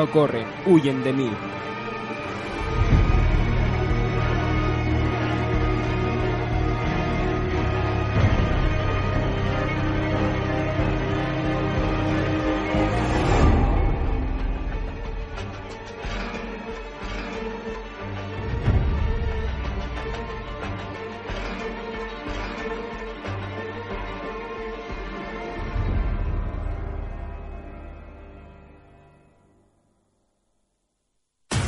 no corren, huyen de mí.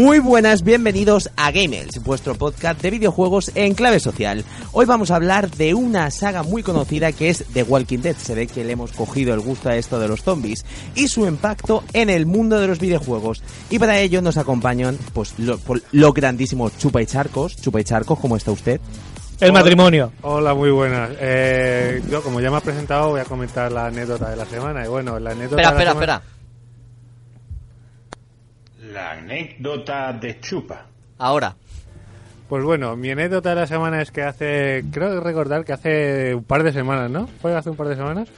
Muy buenas, bienvenidos a Gamers, vuestro podcast de videojuegos en clave social. Hoy vamos a hablar de una saga muy conocida que es The Walking Dead. Se ve que le hemos cogido el gusto a esto de los zombies y su impacto en el mundo de los videojuegos. Y para ello nos acompañan pues lo, los grandísimos Chupa y Charcos. Chupa y Charcos, ¿cómo está usted? El matrimonio. Hola, muy buenas. Eh, yo, como ya me has presentado, voy a comentar la anécdota de la semana. Y bueno, la anécdota Espera, de la espera, semana- espera. La anécdota de Chupa. Ahora. Pues bueno, mi anécdota de la semana es que hace, creo recordar que hace un par de semanas, ¿no? ¿Fue hace un par de semanas?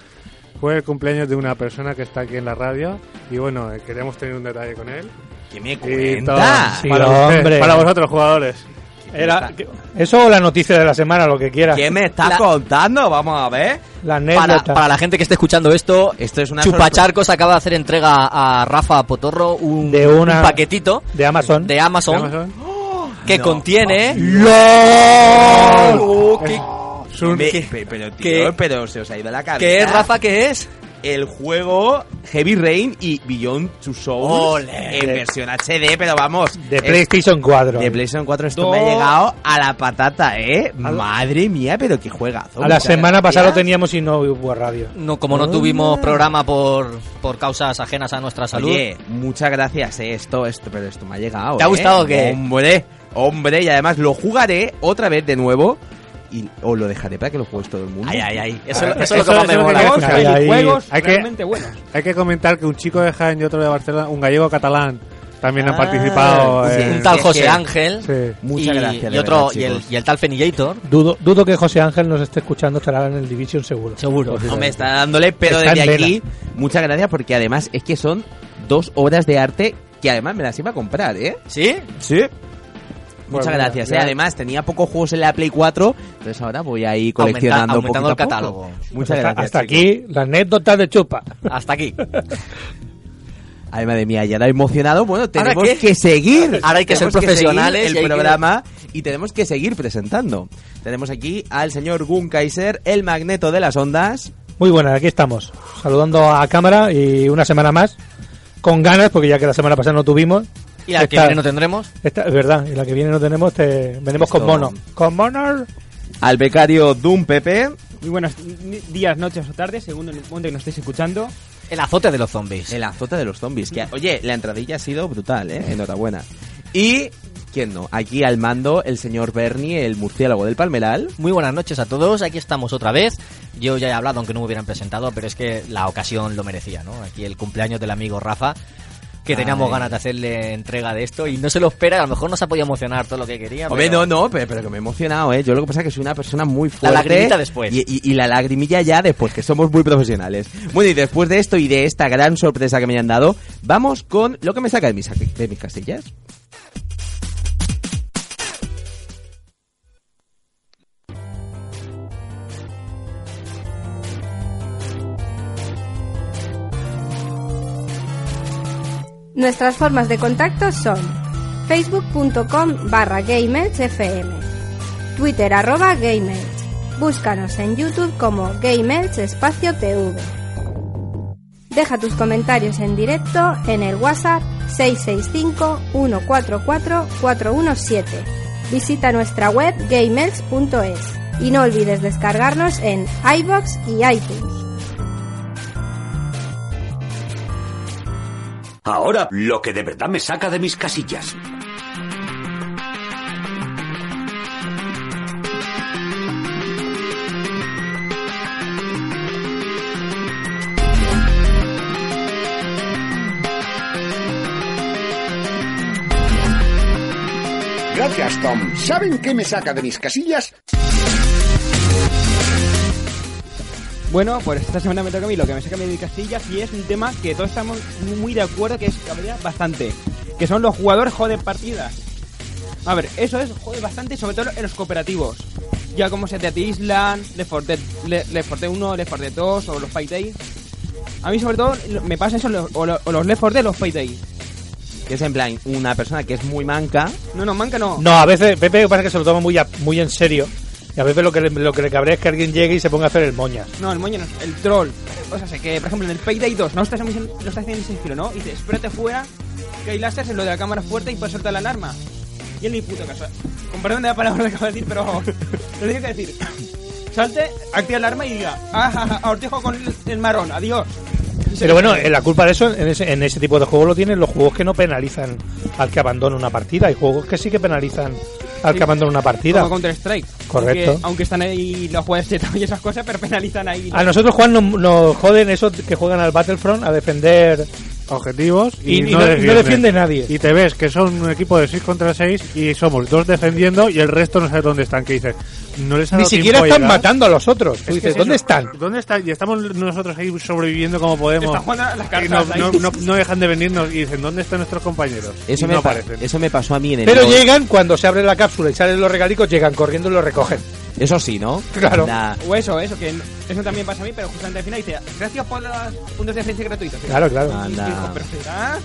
Fue el cumpleaños de una persona que está aquí en la radio y bueno, eh, queríamos tener un detalle con él. ¿Qué me Y cuenta? todo- Sí, para, usted- para vosotros, jugadores. Era, eso o la noticia de la semana, lo que quieras. ¿Qué me estás La- contando? Vamos a ver. La Para, para la gente que esté escuchando esto, Esto es una Chupacharcos acaba de hacer entrega a Rafa Potorro un, De una- un paquetito de Amazon. de Amazon, ¿De Amazon? que contiene... ¡LOL! Es un- Me- pe- pero, tío, ¿Qué? pero se os ha ido la cabeza. ¿Qué es, Rafa? ¿Qué es? El juego Heavy Rain y Beyond Two Souls en versión HD, pero vamos. de es- PlayStation 4. de PlayStation 4 esto me ha llegado a la patata, ¿eh? Madre mía, pero qué juegazo. a la semana gracias. pasada lo teníamos y no hubo radio. No, como no tuvimos programa por, por causas ajenas a nuestra salud. Oye, muchas gracias, ¿eh? Esto, esto, pero esto me ha llegado. ¿Te ha ¿eh? gustado o qué? Hombre, hombre, y además lo jugaré otra vez de nuevo y os lo dejaré para que lo juegues todo el mundo. Ay, ay, ay. Eso, Ah, eso es eso- lo que más eso me es lo que mola. queremos Ahí, ahí. Juegos Hay que- realmente buenos. Hay que comentar que un chico de Jaén y otro de Barcelona, un gallego catalán, también han Ah, participado. sí, en- Un tal José que- Ángel. Sí. Muchas y, gracias, y otro, verdad, y, el, y el tal Fenillator. Dudo, dudo que José Ángel nos esté escuchando, estará en el Division seguro. Seguro. No me está dándole, pero Está desde vela. aquí, muchas gracias porque además es que son dos obras de arte que además me las iba a comprar, ¿eh? ¿Sí? Sí. Muchas Bueno, gracias, ¿eh? Además tenía pocos juegos en la Play 4, entonces ahora voy a ir Aumenta- coleccionando aumentando el catálogo. Muchas hasta, gracias. hasta aquí la anécdota de Chupa. Hasta aquí. Ay, madre mía, ya lo he emocionado. Bueno, tenemos que seguir. Ahora hay que ser Tenemos profesionales seguir y hay el que- programa y tenemos que seguir presentando. Tenemos aquí al señor Gun Kaiser, el magneto de las ondas. Muy buenas, aquí estamos. Saludando a cámara y una semana más. Con ganas, porque ya que la semana pasada no tuvimos. Y la que Esta- viene no tendremos. esta- es verdad, y la que viene no tenemos, te, venimos con Esto- mono. Con mono. Al becario Doom Pepe. Muy buenos días, noches o tardes, según el momento que nos estéis escuchando. El azote de los zombies. El azote de los zombies. Que, oye, la entradilla ha sido brutal, ¿eh? Enhorabuena. Y, ¿quién no? Aquí al mando el señor Bernie, el murciélago del Palmeral. Muy buenas noches a todos, aquí estamos otra vez. Yo ya he hablado, aunque no me hubieran presentado, pero es que la ocasión lo merecía, ¿no? Aquí el cumpleaños del amigo Rafa. Que teníamos Ay. ganas de hacerle entrega de esto y no se lo espera, a lo mejor no se ha podido emocionar todo lo que quería. Hombre, pero- no, no, pero, pero que me he emocionado, ¿eh? Yo lo que pasa es que soy una persona muy fuerte. lagrimita después. Y, y- y la lagrimilla ya después, que somos muy profesionales. Bueno, y después de esto y de esta gran sorpresa que me han dado, vamos con lo que me saca de mis, de mis castillas. Nuestras formas de contacto son facebook.com barra gamersfm, twitter arroba búscanos en youtube como gamers espacio tv. Deja tus comentarios en directo en el WhatsApp 665-144-417. Visita nuestra web gamers.es y no olvides descargarnos en iBox y iTunes. Ahora, lo que de verdad me saca de mis casillas. Gracias, Tom. ¿Saben qué me saca de mis casillas? Bueno, pues esta semana me toca a mí lo que me saca a mí de Castillas y es un tema que todos estamos muy de acuerdo que es cabrea bastante. Que son los jugadores joden partidas. A ver, eso es jode bastante, sobre todo en los cooperativos. Ya como se te atislan, Left 4 Dead, Le- Left 4 Dead 1, Left 4 Dead 2 o los Payday. A mí sobre todo me pasa eso o, lo- o los Left 4 Dead o los Payday. Que es en plan una persona que es muy manca. No, no, manca no. No, a veces Pepe pasa que se lo toma muy, a- muy en serio. Y a veces lo que, le- lo que le cabrea es que alguien llegue y se ponga a hacer el moñas. No, el moño no, el troll. O sea, sé que, por ejemplo, en el Payday 2 no estás en misión, no estás haciendo ese giro, ¿no? Y dices, espérate fuera, que hay láseres en lo de la cámara fuerte y puedes soltar la alarma. Y él ni puto caso. Con perdón de la palabra que acabo de decir, pero lo tengo que decir. Salte, activa la alarma y diga, ah, ahora te dejo con el, el marrón, adiós. Pero bueno, eh, la culpa de eso en ese, en ese tipo de juegos lo tienen los juegos que no penalizan al que abandona una partida. Hay juegos que sí que penalizan al Sí. que abandona una partida. Como Counter Strike. Correcto. Aunque, aunque están ahí los juegos de y esas cosas, pero penalizan ahí. A nosotros, Juan, nos, nos joden esos que juegan al Battlefront a defender objetivos y, Y- y no, defiende nadie. Y te ves que son un equipo de 6 contra 6 y somos dos defendiendo y el resto no sabe dónde están. Que dices, no les ha Ni siquiera tiempo a están llegar. matando a los otros. Tú dices, es ¿dónde eso. están? ¿Dónde están? Y estamos nosotros ahí sobreviviendo como podemos. Están jugando a las Y no, ahí. no, no- no dejan de venirnos y dicen, ¿dónde están nuestros compañeros? Eso, me no pa- eso me pasó a mí en el Pero llegan cuando se abre la cápsula y salen los regalicos, llegan corriendo y los recogen. Eso sí, ¿no? Claro. La- O eso, eso, que eso también pasa a mí, pero justamente al final dice, gracias por los puntos de defensa gratuitos. Claro, claro. Anda. digo, pero será...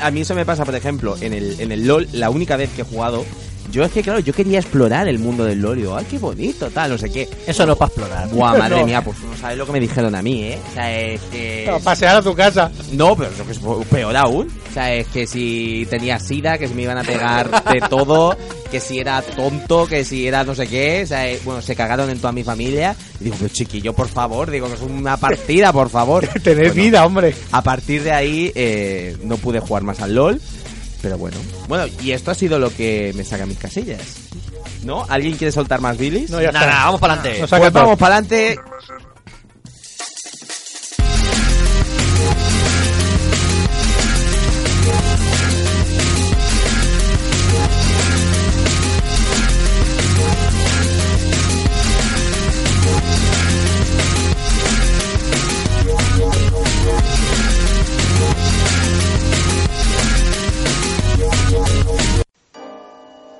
a mí eso me pasa, por ejemplo, en el, en el LOL, la única vez que he jugado, yo es que, claro, yo quería explorar el mundo del digo, ay, qué bonito, tal, no sé qué. Eso no es para explorar. Buah, madre No. mía, pues tú no sabes lo que me dijeron a mí, ¿eh? O sea, es que... A pasear a tu casa. No, pero lo que es peor aún. O sea, es que si tenía sida, que si me iban a pegar de todo, que si era tonto, que si era no sé qué. O sea, eh, bueno, se cagaron en toda mi familia. Y digo, pero chiquillo, por favor, digo que es una partida, por favor. Tener Bueno, vida, hombre. A partir de ahí eh, no pude jugar más al LOL. Pero bueno. Bueno, y esto ha sido lo que me saca mis casillas. ¿No? ¿Alguien quiere soltar más bilis? No, ya Nada, está. vamos para adelante. Pues vamos para adelante.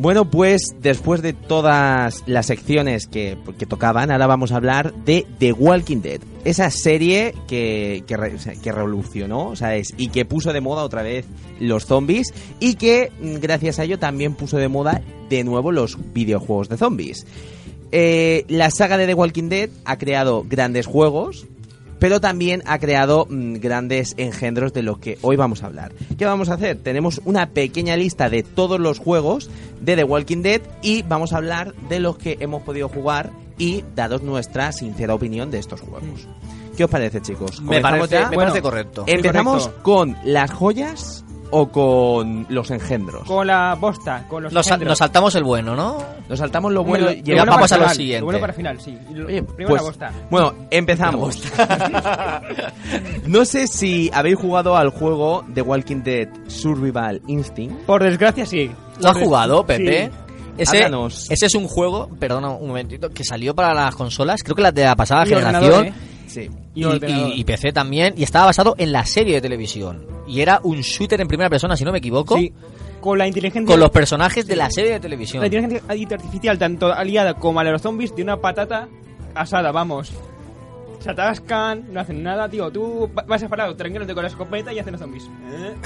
Bueno, pues después de todas las secciones que, que tocaban, ahora vamos a hablar de The Walking Dead. Esa serie que, que, que revolucionó, ¿sabes? Y que puso de moda otra vez los zombies y que mm, gracias a ello también puso de moda de nuevo los videojuegos de zombies. Eh, la saga de The Walking Dead ha creado grandes juegos, pero también ha creado mm, grandes engendros de los que hoy vamos a hablar. ¿Qué vamos a hacer? Tenemos una pequeña lista de todos los juegos de The Walking Dead y vamos a hablar de los que hemos podido jugar y daros nuestra sincera opinión de estos juegos. ¿Qué os parece, chicos? Me ¿Comenzamos parece- ya? me parece correcto. ¿Empezamos Correcto. con las joyas o con los engendros? Con la bosta, con los Nos, sal- nos saltamos el bueno, ¿no? Nos saltamos lo bueno y bueno vamos a lo siguiente. Lo bueno para final, sí. Oye, Primero pues, la bosta. Bueno, empezamos. no sé si habéis jugado al juego The Walking Dead Survival Instinct. Por desgracia, sí. ¿Lo has jugado, Pepe? Sí. Ese, Háblanos. ese es un juego, perdona un momentito, que salió para las consolas, creo que las de la pasada Y generación. ordenador, ¿eh? Sí. Y Y, y- PC también, y estaba basado en la serie de televisión. Y era un shooter en primera persona, si no me equivoco, Sí. Con la inteligencia... con los personajes de la serie de televisión. La inteligencia artificial, tanto aliada como a los zombies, de una patata asada, vamos. Se atascan, no hacen nada, tío. Tú va- vas separado, tranquilo con la escopeta y hacen los zombies.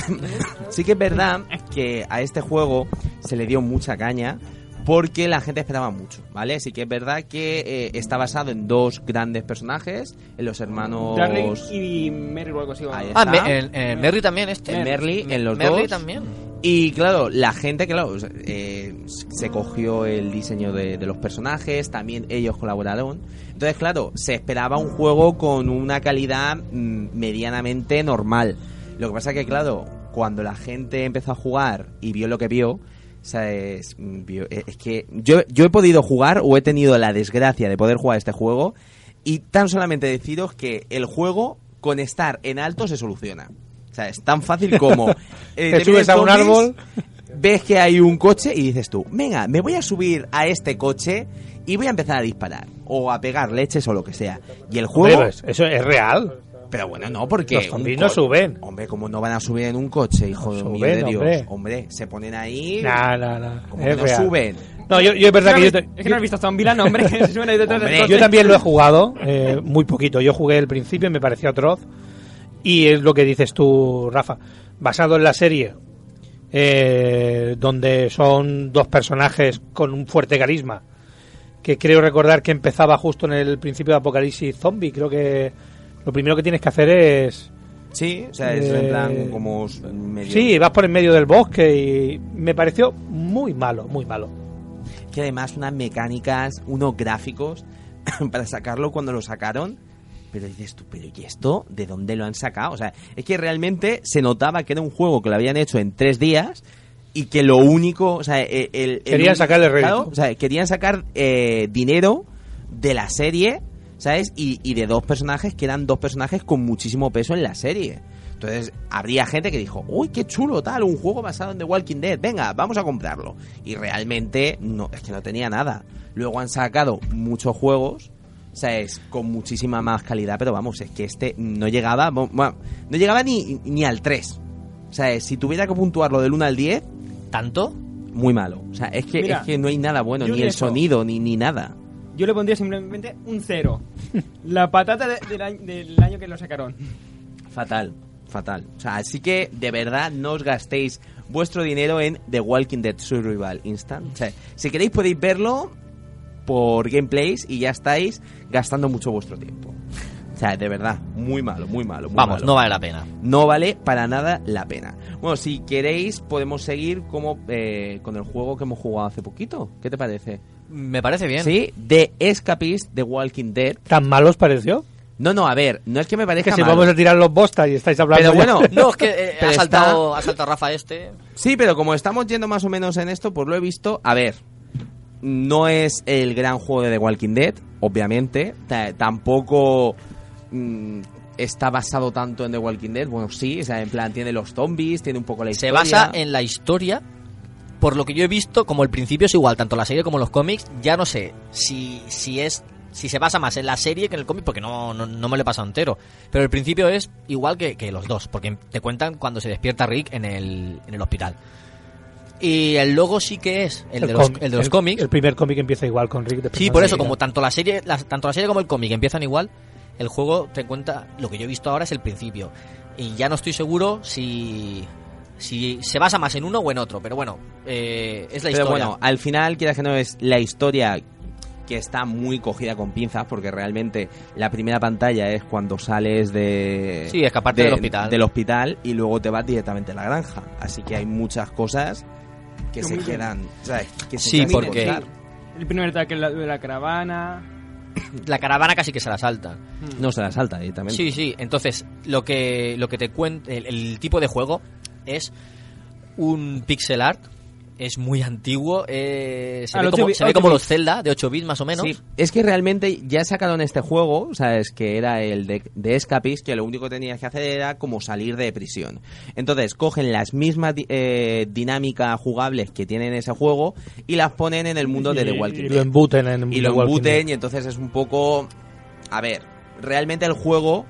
Sí que es verdad que a este juego se le dio mucha caña porque la gente esperaba mucho, ¿vale? Sí que es verdad que eh, está basado en dos grandes personajes, en los hermanos... Darling y Mary o algo así. Ahí Ah, me- Merry también este. En Merly, en los Merly dos. también. Y claro, la gente, claro, eh, se cogió el diseño de, de los personajes, también ellos colaboraron. Entonces, claro, se esperaba un juego con una calidad mm, medianamente normal. Lo que pasa que, claro, cuando la gente empezó a jugar y vio lo que vio, o sea, es, eh, es que yo, yo he podido jugar o he tenido la desgracia de poder jugar este juego y tan solamente deciros que el juego con estar en alto se soluciona. O sea, es tan fácil como... eh, Te subes a un zombies, árbol. Ves que hay un coche y dices tú, venga, me voy a subir a este coche y voy a empezar a disparar. O a pegar leches o lo que sea. Y el juego... Eso es real. Pero bueno, no, porque... Los zombies no suben. Hombre, como no van a subir en un coche, hijo No mío suben, de Dios. hombre. Hombre. se ponen ahí... No, no, no. Es que no suben. No, yo, yo es verdad que yo, te- Es que no has visto Zombieland, hombre. del Hombre, coche. yo también lo he jugado, eh, muy poquito. Yo jugué el principio y me pareció atroz. Y es lo que dices tú, Rafa. Basado en la serie, eh, donde son dos personajes con un fuerte carisma, que creo recordar que empezaba justo en el principio de Apocalipsis Zombie. Creo que lo primero que tienes que hacer es... Sí, o sea, es Eh, en plan como medio... Sí, vas por en medio del bosque y me pareció muy malo, muy malo. que además unas mecánicas, unos gráficos para sacarlo cuando lo sacaron. Pero dices tú, pero ¿y esto? ¿De dónde lo han sacado? O sea, es que realmente se notaba que era un juego que lo habían hecho en tres días y que lo único, o sea, el, el- el Querían único- sacarle rédito. o sea, querían sacar eh, dinero de la serie, ¿sabes? Y, y de dos personajes que eran dos personajes con muchísimo peso en la serie. Entonces, habría gente que dijo, uy, qué chulo, tal, un juego basado en The Walking Dead, venga, vamos a comprarlo. Y realmente, no, es que no tenía nada. Luego han sacado muchos juegos, ¿sabes? Con muchísima más calidad, pero vamos, es que este no llegaba, bueno, no llegaba ni, ni al 3. O sea, si tuviera que puntuarlo del 1 al 10, ¿Tanto? muy malo. O sea, es que, Mira, es que no hay nada bueno, ni el eso- sonido, ni, ni nada. Yo le pondría simplemente un cero. La patata de- del, año, del año que lo sacaron. Fatal, fatal. O sea, así que de verdad no os gastéis vuestro dinero en The Walking Dead Survival Instant. O sea, si queréis podéis verlo por gameplays y ya estáis gastando mucho vuestro tiempo. O sea, de verdad, muy malo, muy malo. Muy Vamos, malo. no vale la pena. No vale para nada la pena. Bueno, si queréis podemos seguir como eh, con el juego que hemos jugado hace poquito. ¿Qué te parece? Me parece bien. Sí, The Escapist, The Walking Dead. ¿Tan malo os pareció? No, no, a ver, no es que me Es parezca que si malo. vamos a tirar los bostas y estáis hablando... Pero ya- bueno, No, es que eh, ha, está- saltado, ha saltado Rafa este. Sí, pero como estamos yendo más o menos en esto, pues lo he visto. A ver, no es el gran juego de The Walking Dead, obviamente. Ta- tampoco está basado tanto en The Walking Dead. Bueno, sí, o sea, en plan, tiene los zombies, tiene un poco la Se historia. basa en la historia. Por lo que yo he visto, como el principio es igual, tanto la serie como los cómics, ya no sé si, si es si se basa más en la serie que en el cómic, porque no, no, no me lo he pasado entero. Pero el principio es igual que, que los dos, porque te cuentan cuando se despierta Rick en el, en el hospital. Y el logo sí que es el, de, los, el de los cómics. El primer cómic empieza igual con Rick. Sí, por eso, como tanto la serie, la- tanto la serie como el cómic empiezan igual, el juego te cuenta lo que yo he visto ahora es el principio. Y ya no estoy seguro si si se basa más en uno o en otro, pero bueno, eh, es la Pero historia. bueno, al final, quieras que no, es la historia que está muy cogida con pinzas, porque realmente la primera pantalla es cuando sales de... Sí, escaparte del hospital. del hospital y luego te vas directamente a la granja. Así que hay muchas cosas que se quedan... ¿sabes? Que se Sí, quedan sin porque- contar. El primer ataque de la, de la caravana. La caravana casi que se la salta. No se la salta directamente. Sí, sí. Entonces, lo que, lo que te cuenta, el, el tipo de juego es un pixel art. Es muy antiguo. eh, se Ah, ve, como, se ve como los Zelda de 8 bits más o menos. Sí, es que realmente ya sacaron este juego, sabes, que era el de, de Escapist, que lo único que tenías que hacer era como salir de prisión. Entonces cogen las mismas eh, dinámicas jugables que tienen ese juego y las ponen en el mundo de Y- The Walking y Dead. lo embuten en y The lo Walking embuten Dead. y entonces es un poco... A ver, realmente el juego...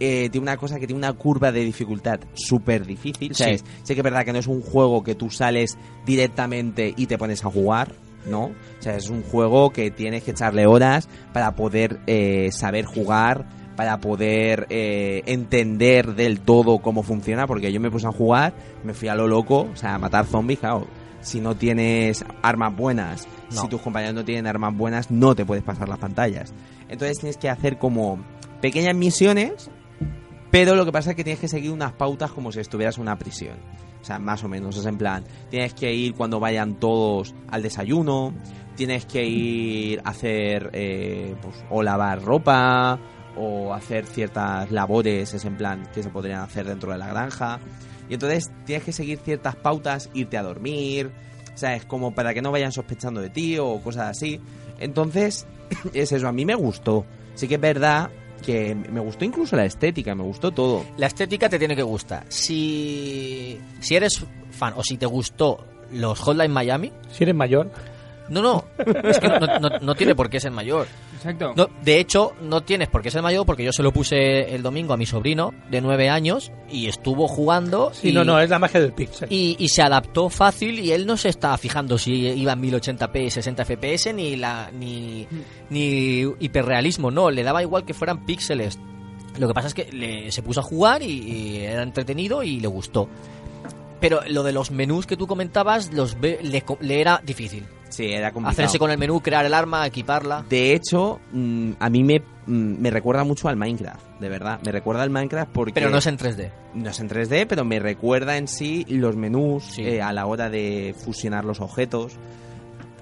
eh, tiene una cosa que tiene una curva de dificultad súper difícil. Sí. Sé que es verdad que no es un juego que tú sales directamente y te pones a jugar, ¿no? O sea, es un juego que tienes que echarle horas para poder eh, saber jugar, para poder eh, entender del todo cómo funciona, porque yo me puse a jugar, me fui a lo loco, o sea, a matar zombies, claro. Si no tienes armas buenas, No. si tus compañeros no tienen armas buenas, no te puedes pasar las pantallas. Entonces tienes que hacer como pequeñas misiones, pero lo que pasa es que tienes que seguir unas pautas como si estuvieras en una prisión. O sea, más o menos. Es en plan, tienes que ir cuando vayan todos al desayuno, tienes que ir a hacer, eh, pues, o lavar ropa, o hacer ciertas labores, es en plan, que se podrían hacer dentro de la granja. Y entonces tienes que seguir ciertas pautas, irte a dormir, ¿sabes? Como para que no vayan sospechando de ti o cosas así. Entonces, es eso, a mí me gustó. Sí que es verdad que me gustó incluso la estética, me gustó todo. La estética te tiene que gustar. Si, si eres fan o si te gustó los Hotline Miami, Si eres mayor, no, no, es que no, no- no- no tiene por qué ser mayor. Exacto. No, de hecho, no tienes por qué ser mayor porque yo se lo puse el domingo a mi sobrino de 9 años y estuvo jugando. sí, y, no, no, es la magia del pixel. y, y se adaptó fácil y él no se estaba fijando si iba en 1080p y 60 fps ni la ni, ni hiperrealismo, no, le daba igual que fueran píxeles. Lo que pasa es que le- se puso a jugar y, y era entretenido y le gustó. Pero lo de los menús que tú comentabas, los ve- le, le era difícil. Sí, era complicado. Hacerse con el menú, crear el arma, equiparla. De hecho, mm, a mí me, mm, me recuerda mucho al Minecraft, de verdad. Me recuerda al Minecraft porque... Pero no es en 3D. No es en 3D, pero me recuerda en sí los menús Sí. eh, a la hora de fusionar los objetos.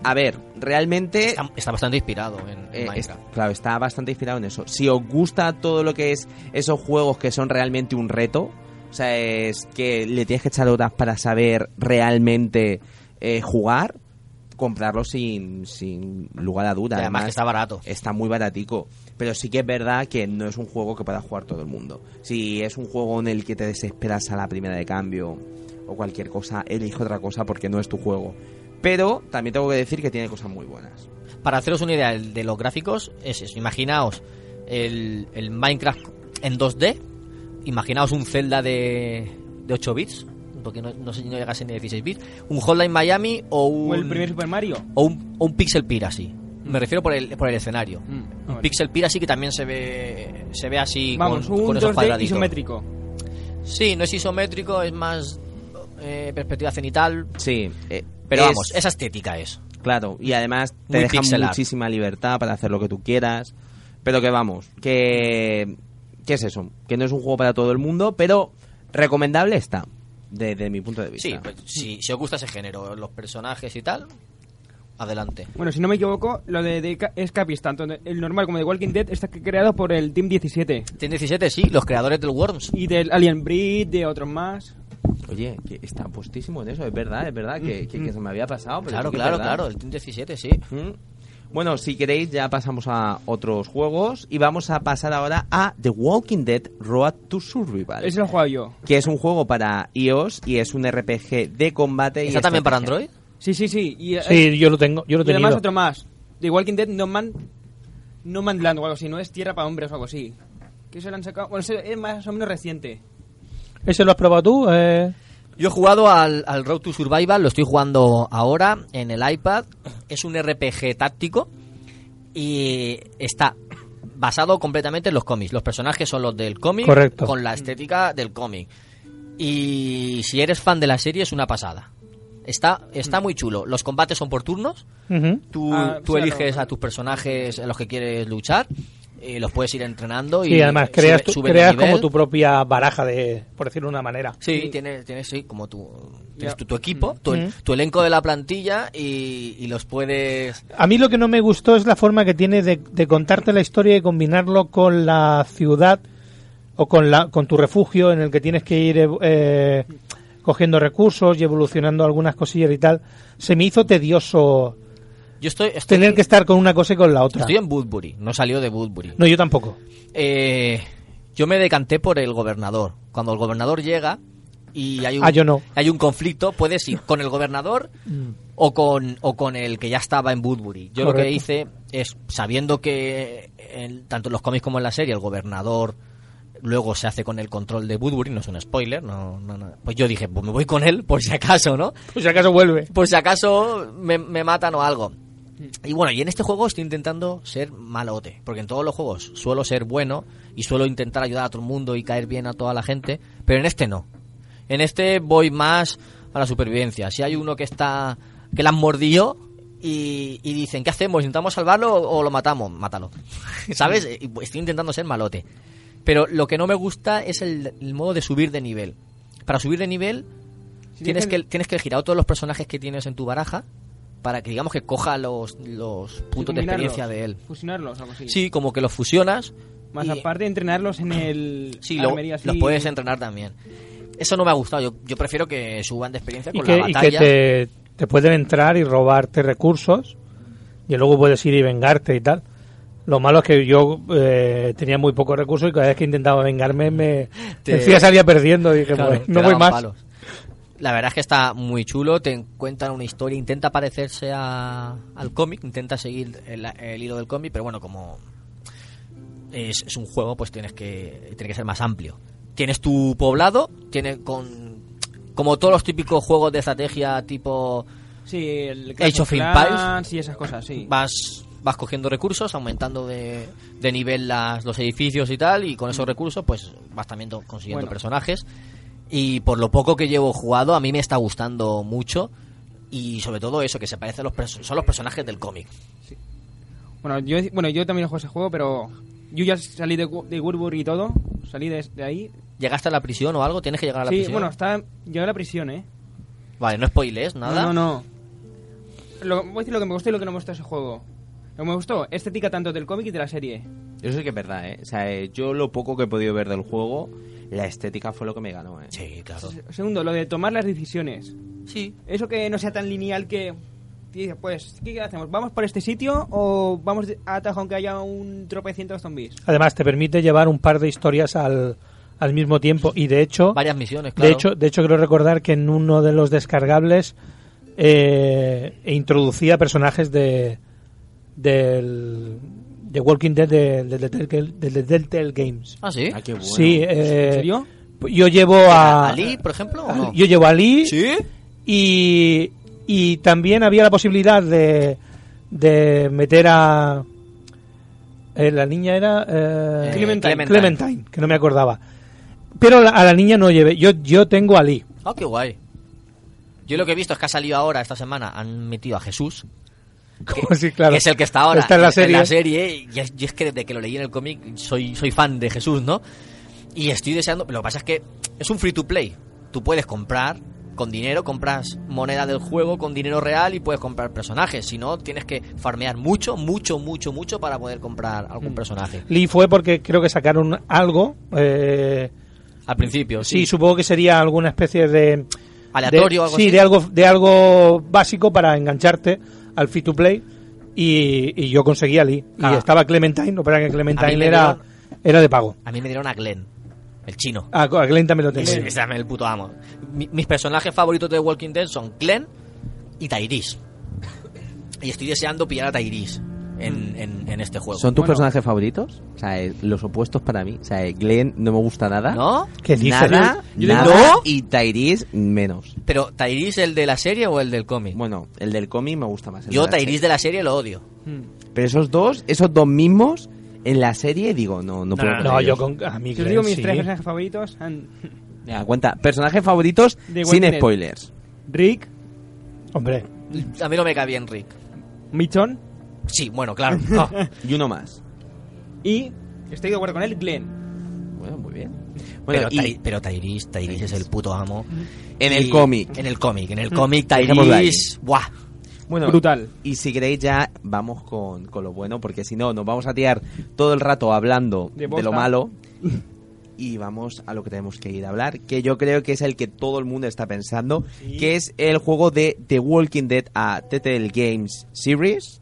A ver, realmente... Está, está bastante inspirado en, eh, es- Minecraft. claro, está bastante inspirado en eso. Si os gusta todo lo que es esos juegos que son realmente un reto, o sea, es que le tienes que echar horas para saber realmente eh, jugar, comprarlo sin, sin lugar a duda. Además que está barato. Está muy baratico. Pero sí que es verdad que no es un juego que pueda jugar todo el mundo. Si es un juego en el que te desesperas a la primera de cambio o cualquier cosa, elige otra cosa porque no es tu juego. Pero también tengo que decir que tiene cosas muy buenas. Para haceros una idea el- de los gráficos, es eso. Imaginaos el, el Minecraft en 2D. Imaginaos un Zelda de, de 8 bits. Porque no, no sé si no llegase ni a 16 bits. Un Hotline Miami o un. O el primer Super Mario. o un, o un Pixel Piracy. Me refiero por el, por el escenario. Mm, Un vale. Pixel Piracy que también se ve se ve así Vamos, con, un con esos 2D cuadraditos. isométrico. Sí, no es isométrico, es más eh, perspectiva cenital. Sí, eh, Pero es- vamos, esa estética es. Claro, y además te art. muchísima libertad para hacer lo que tú quieras. Pero que vamos, que. ¿Qué es eso? Que no es un juego para todo el mundo, pero recomendable está, desde mi punto de vista. Sí, pues, si, si os gusta ese género, los personajes y tal, adelante. Bueno, si no me equivoco, lo de, de Ca- Escapist, tanto el normal como de Walking Dead, está creado por el Team 17. Team 17, sí, los creadores del Worms. Y del Alien Breed, de otros más. Oye, que está puestísimo en eso, es verdad, es verdad, que, que- que se me había pasado. Pero Claro, claro, verdad. claro, el Team 17, sí. Mm. Bueno, si queréis ya pasamos a otros juegos y vamos a pasar ahora a The Walking Dead Road to Survival. Ese lo he jugado yo. Que es un juego para iOS y es un RPG de combate. y ¿Está también para. Android? Sí, sí, sí. Y, eh, Sí, yo lo tengo, yo lo y además otro más. De Walking Dead No Man... No Man Land o algo así. No es Tierra para Hombres o algo así. Que se lo han sacado... Bueno, ese es más o menos reciente. ¿Ese lo has probado tú? Eh, Yo he jugado al, al Road to Survival, lo estoy jugando ahora en el iPad. Es un RPG táctico y está basado completamente en los cómics. Los personajes son los del cómic Correcto. con la estética del cómic. Y si eres fan de la serie es una pasada. Está, está muy chulo. Los combates son por turnos. Ujú. Tú, Ah, tú sí, eliges a tus personajes en los que quieres luchar. Eh, los puedes ir entrenando y Sí, además creas, sube- creas como tu propia baraja, de por decirlo de una manera. Sí, tienes, tienes sí, como tu, tienes tu, tu equipo, tu, Mm. tu elenco de la plantilla y, y los puedes... A mí lo que no me gustó es la forma que tiene de, de contarte la historia y combinarlo con la ciudad o con, la, con tu refugio en el que tienes que ir eh, cogiendo recursos y evolucionando algunas cosillas y tal. Se me hizo tedioso Yo estoy, estoy, tener que estar con una cosa y con la otra. estoy en Woodbury, no salió de Woodbury. No, yo tampoco. Eh, yo me decanté por el gobernador. Cuando el gobernador llega y hay un, Ah, yo no. hay un conflicto, puedes ir con el gobernador o con, o con el que ya estaba en Woodbury. Yo lo que hice es, sabiendo que en- tanto en los cómics como en la serie el gobernador luego se hace con el control de Woodbury, no es un spoiler, no, no, no. pues yo dije, pues me voy con él por si acaso, ¿no? Pues si acaso vuelve. por si acaso me, me matan o algo. Y bueno, y en este juego estoy intentando ser malote, porque en todos los juegos suelo ser bueno y suelo intentar ayudar a todo el mundo y caer bien a toda la gente, pero en este no. En este voy más a la supervivencia. Si hay uno que está que la han mordido y, y dicen, ¿qué hacemos? ¿Intentamos salvarlo o, lo matamos? Mátalo. ¿Sabes? Y Estoy intentando ser malote. Pero lo que no me gusta es el, el modo de subir de nivel. Para subir de nivel tienes que, tienes que girar a todos los personajes que tienes en tu baraja para que digamos que coja los, los puntos de experiencia de él. Fusionarlos, algo así. Sí, como que los fusionas. Más y- aparte de entrenarlos en el... Sí, lo- los puedes entrenar también. Eso no me ha gustado. Yo, yo prefiero que suban de experiencia Y con que, la y que batalla. te, te pueden entrar y robarte recursos y luego puedes ir y vengarte y tal. Lo malo es que yo eh, tenía muy pocos recursos y cada vez que intentaba vengarme me Te- encima salía perdiendo y dije, Claro, pues, no voy más. palos. La verdad es que está muy chulo, te cuentan una historia, intenta parecerse a- al cómic, intenta seguir el, el hilo del cómic, pero bueno, como es, es un juego, pues tienes que tiene que ser más amplio. Tienes tu poblado, tiene con como todos los típicos juegos de estrategia tipo Sí, el Age of Clans y esas cosas, sí. vas vas cogiendo recursos, aumentando de, de nivel las, los edificios y tal, y con esos recursos pues vas también consiguiendo Bueno. personajes. Y por lo poco que llevo jugado, a mí me está gustando mucho. Y sobre todo eso, que se parece a los son los personajes del cómic. Bueno, yo, bueno, yo también juego ese juego, pero yo ya salí de, de Woodbury y todo. Salí de, de ahí. ¿Llegaste a la prisión o algo? ¿Tienes que llegar a la sí, prisión? bueno, está, llegué a la prisión, ¿eh? Vale, no spoilers, nada. No, no, no. Lo, voy a decir lo que me gustó y lo que no me gustó de ese juego. Lo que me gustó, estética tanto del cómic y de la serie. Eso sí que es verdad, ¿eh? O sea, eh, yo lo poco que he podido ver del juego, la estética fue lo que me ganó, ¿eh? Sí, claro. Segundo, lo de tomar las decisiones. Sí. Eso que no sea tan lineal que... dice, Pues, ¿qué hacemos? ¿Vamos por este sitio o vamos a atajo aunque haya un tropecientos zombies? Además, te permite llevar un par de historias al, al mismo tiempo y de hecho... Varias misiones, claro. De hecho, de hecho, quiero recordar que en uno de los descargables eh, introducía personajes de del de Walking Dead de, de, Telltale- Games. Ah, sí. Ah, qué bueno. Sí, eh, ¿En serio? Yo llevo a ¿Ali, por ejemplo? o no? Yo llevo a Lee ¿Sí? y, y también había la posibilidad de, de meter a eh, la niña era eh, Eh, Clementine. Clementine, que no me acordaba. Pero la- a la niña no llevé. Yo yo tengo a Lee. Ah, qué guay. Yo lo que he visto es que ha salido ahora, esta semana, han metido a Jesús. Que, Sí, claro. que es el que está ahora Está en la serie. serie, y, es, y es que desde que lo leí en el cómic soy, soy fan de Jesús, ¿no? Y estoy deseando... Lo que pasa es que es un free to play. Tú puedes comprar con dinero, compras moneda del juego con dinero real y puedes comprar personajes. Si no, tienes que farmear mucho, mucho, mucho, mucho para poder comprar Mm. algún personaje. Lee fue porque creo que sacaron algo. eh, Al principio, sí. sí. supongo que sería alguna especie de Aleatorio de- algo sí, así. de algo de algo básico para engancharte al free to play y, y yo conseguí a Lee y Ah. estaba Clementine, no para que Clementine me era dieron- era de pago. A mí me dieron a Glenn, el chino. A, a Glenn también lo tenía. Ese ese es el puto amo. Mi- mis personajes favoritos de Walking Dead son Glenn y Tyrese. Y estoy deseando pillar a Tyrese. En, en- en este juego. ¿Son tus Bueno. personajes favoritos? O sea, eh, los opuestos para mí. O sea, eh, Glenn no me gusta nada. ¿No? ¿Qué dices? Nada, Yo- yo- nada, ¿No? y Tyrese menos. Pero, ¿Tyrese el de la serie o el del cómic? Bueno, el del cómic me gusta más. Yo de Tyrese de la serie lo odio. Hmm. Pero esos dos, esos dos mismos, en la serie digo, no, no puedo No, yo con a mí Glenn, digo mis sí. tres personajes favoritos, han- Venga, cuenta. Personajes favoritos De sin spoilers. Rick, Hombre, A mí no me cae bien Rick. Michon Sí, bueno, claro. Y uno más. y, estoy de acuerdo con él, Glenn. Bueno, muy bien. Bueno, pero, y Ty- pero Tyrese, Tyrese es el puto amo. en Y- el cómic. En el cómic. En el cómic Dejémoslo ahí. Tyrese... Buah. Bueno, Brutal. Y si queréis ya vamos con, con lo bueno, porque si no nos vamos a tirar todo el rato hablando De lo malo y vamos a lo que tenemos que ir a hablar, que yo creo que es el que todo el mundo está pensando, que es el juego de The Walking Dead a Telltale Games Series,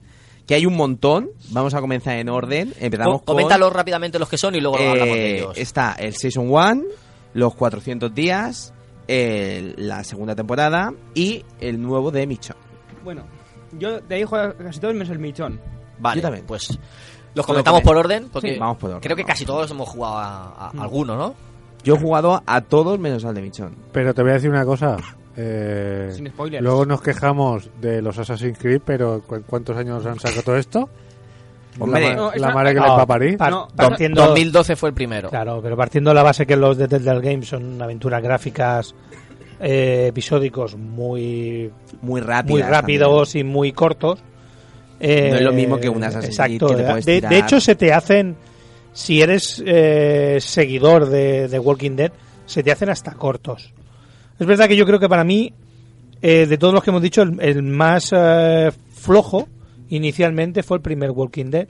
que hay un montón, vamos a comenzar en orden, empezamos Co- con... Coméntalos rápidamente los que son y luego hablamos de Eh, ellos. Está el Season 1, los 400 días, el- la segunda temporada y el nuevo de Michon. Bueno, yo de ahí juego casi todos menos el Michon. Vale, yo también. pues... Los Lo comentamos comen- por orden, porque Sí, vamos por orden, creo que casi todos hemos jugado a, a Mm. alguno, ¿no? Yo he jugado a todos menos al de Michon. Pero te voy a decir una cosa. Eh, Sin spoilers. luego nos quejamos de los Assassin's Creed, pero ¿cu- ¿cuántos años han sacado todo esto? Hombre, la, no, la madre que no, le va a parir. par- No, partiendo, 2012 fue el primero. claro, pero partiendo de la base que los de Telltale Games son aventuras gráficas eh, episódicos muy Muy rápido. muy rápidos y muy cortos. eh, No es lo mismo que un Assassin's Creed Exacto. que te puedes de, tirar. de hecho, se te hacen, si eres eh, seguidor de, de Walking Dead, se te hacen hasta cortos. Es verdad que yo creo que para mí, eh, de todos los que hemos dicho, el, el más eh, flojo inicialmente fue el primer Walking Dead.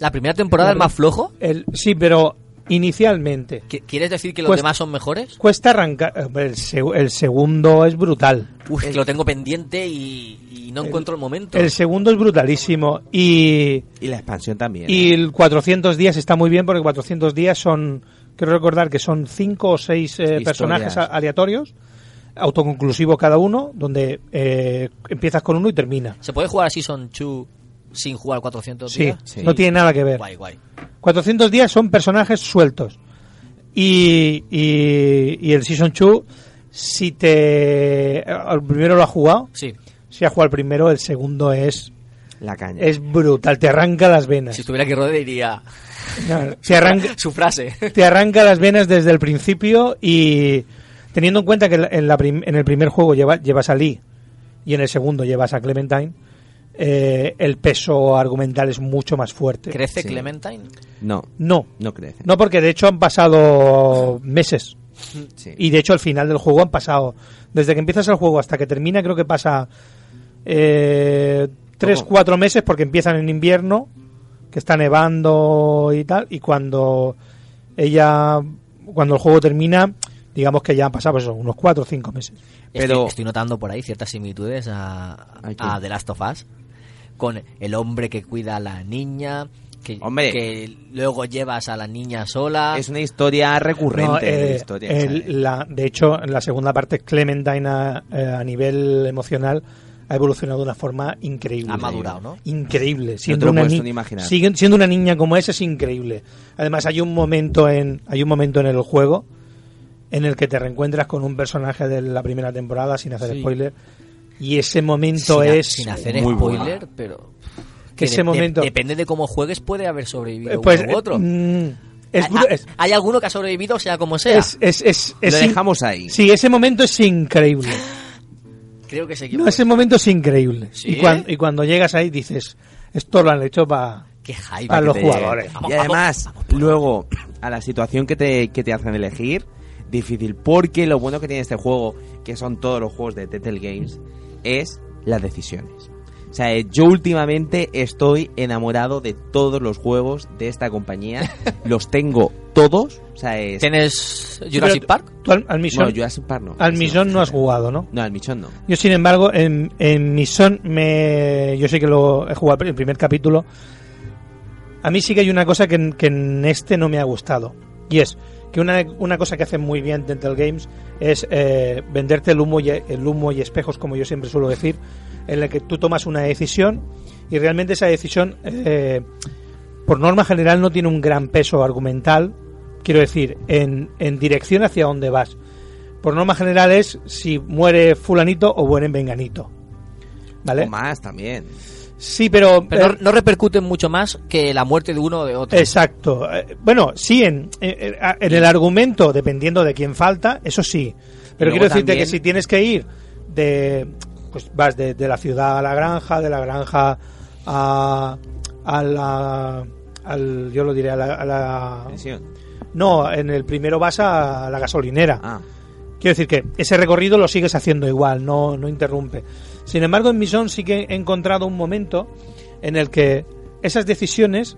¿La primera temporada es más flojo? El, sí, pero inicialmente. ¿Qui- ¿Quieres decir que los demás son mejores? Cuesta arrancar. El, seg- el segundo es brutal. Uf, que lo tengo pendiente y, y no encuentro el momento. El segundo es brutalísimo. Y, Y la expansión también. y ¿eh? el 400 días está muy bien porque 400 días son, quiero recordar que son cinco o seis eh, personajes aleatorios, autoconclusivo cada uno, donde eh, empiezas con uno y termina. ¿Se puede jugar a Season 2 sin jugar 400 Sí, días? Sí. no tiene nada que ver. Guay, guay. 400 días son personajes sueltos. Y, y, y el Season 2, si te... El primero lo ha jugado, Sí. si ha jugado el primero, el segundo es, La caña. es brutal, te arranca las venas. Si estuviera aquí Rode diría No, te, arranca, su frase. te arranca las venas desde el principio y teniendo en cuenta que en, la prim- en el primer juego lleva- llevas a Lee y en el segundo llevas a Clementine, eh, el peso argumental es mucho más fuerte. ¿Crece Sí. Clementine? No, No, no crece. no porque de hecho han pasado meses Sí. y de hecho al final del juego han pasado, desde que empiezas el juego hasta que termina creo que pasa eh, tres, cuatro meses porque empiezan en invierno, que está nevando y tal, y cuando ella, cuando el juego termina, digamos que ya han pasado pues, eso, unos cuatro o cinco meses. Pero- Estoy, estoy notando por ahí ciertas similitudes a, ¿A The Last of Us. Con el hombre que cuida a la niña, que, Hombre. que luego llevas a la niña sola. Es una historia recurrente No, de la eh, historia. el- ¿sabes? la- de hecho, en la segunda parte, Clementine a, eh, a nivel emocional ha evolucionado de una forma increíble. Ha madurado, ¿no? Increíble. te Siendo, lo una, puedes ni- imaginar. sigue- siendo una niña como esa es increíble. Además, hay un momento en hay un momento en el juego en el que te reencuentras con un personaje de la primera temporada sin hacer Sí. spoiler y ese momento sin, es sin hacer muy spoiler, pero. que Ese de- de- momento- depende de cómo juegues, puede haber sobrevivido eh, pues uno u otro. mm, es, ¿Hay, es- hay alguno que ha sobrevivido, sea como sea. es, es, es- es Lo dejamos ahí. Sí, ese momento es increíble. Creo que se No, ese momento es increíble. ¿Sí? Y, cuan- y cuando llegas ahí dices, esto lo han hecho para los jugadores. Vamos, y además, luego, a la situación que te, que te hacen elegir, difícil. Porque lo bueno que tiene este juego, que son todos los juegos de Telltale Games, es las decisiones. O sea, eh, yo últimamente estoy enamorado de todos los juegos de esta compañía. los tengo todos. O sea, es... ¿Tienes Jurassic Pero Park? Tú al, al Mission, Bueno, Jurassic Park no. al Mission no has jugado, ¿no? No, al Mission no. Yo, sin embargo, en, en Mission, me, yo sé que lo he jugado el primer capítulo. A mí sí que hay una cosa que, en- que en este no me ha gustado. Y es que una, una cosa que hacen muy bien Telltale Games es eh, venderte el humo, y, el humo y espejos, como yo siempre suelo decir. En la que tú tomas una decisión y realmente esa decisión, eh, por norma general, no tiene un gran peso argumental, quiero decir, en, en dirección hacia dónde vas. Por norma general es si muere fulanito o muere venganito. ¿Vale? O más también. Sí, pero... Pero eh, no, no repercute mucho más que la muerte de uno o de otro. Exacto. Eh, Bueno, sí, en, en, en el argumento, dependiendo de quién falta, eso sí. Pero luego quiero decirte también- que si tienes que ir de. Pues vas de, de la ciudad a la granja, de la granja a. a la. Al, yo lo diré, a la. a la- no, en el primero vas a la gasolinera. Ah, Quiero decir que ese recorrido lo sigues haciendo igual, no, no interrumpe. Sin embargo, en Mission sí que he encontrado un momento en el que esas decisiones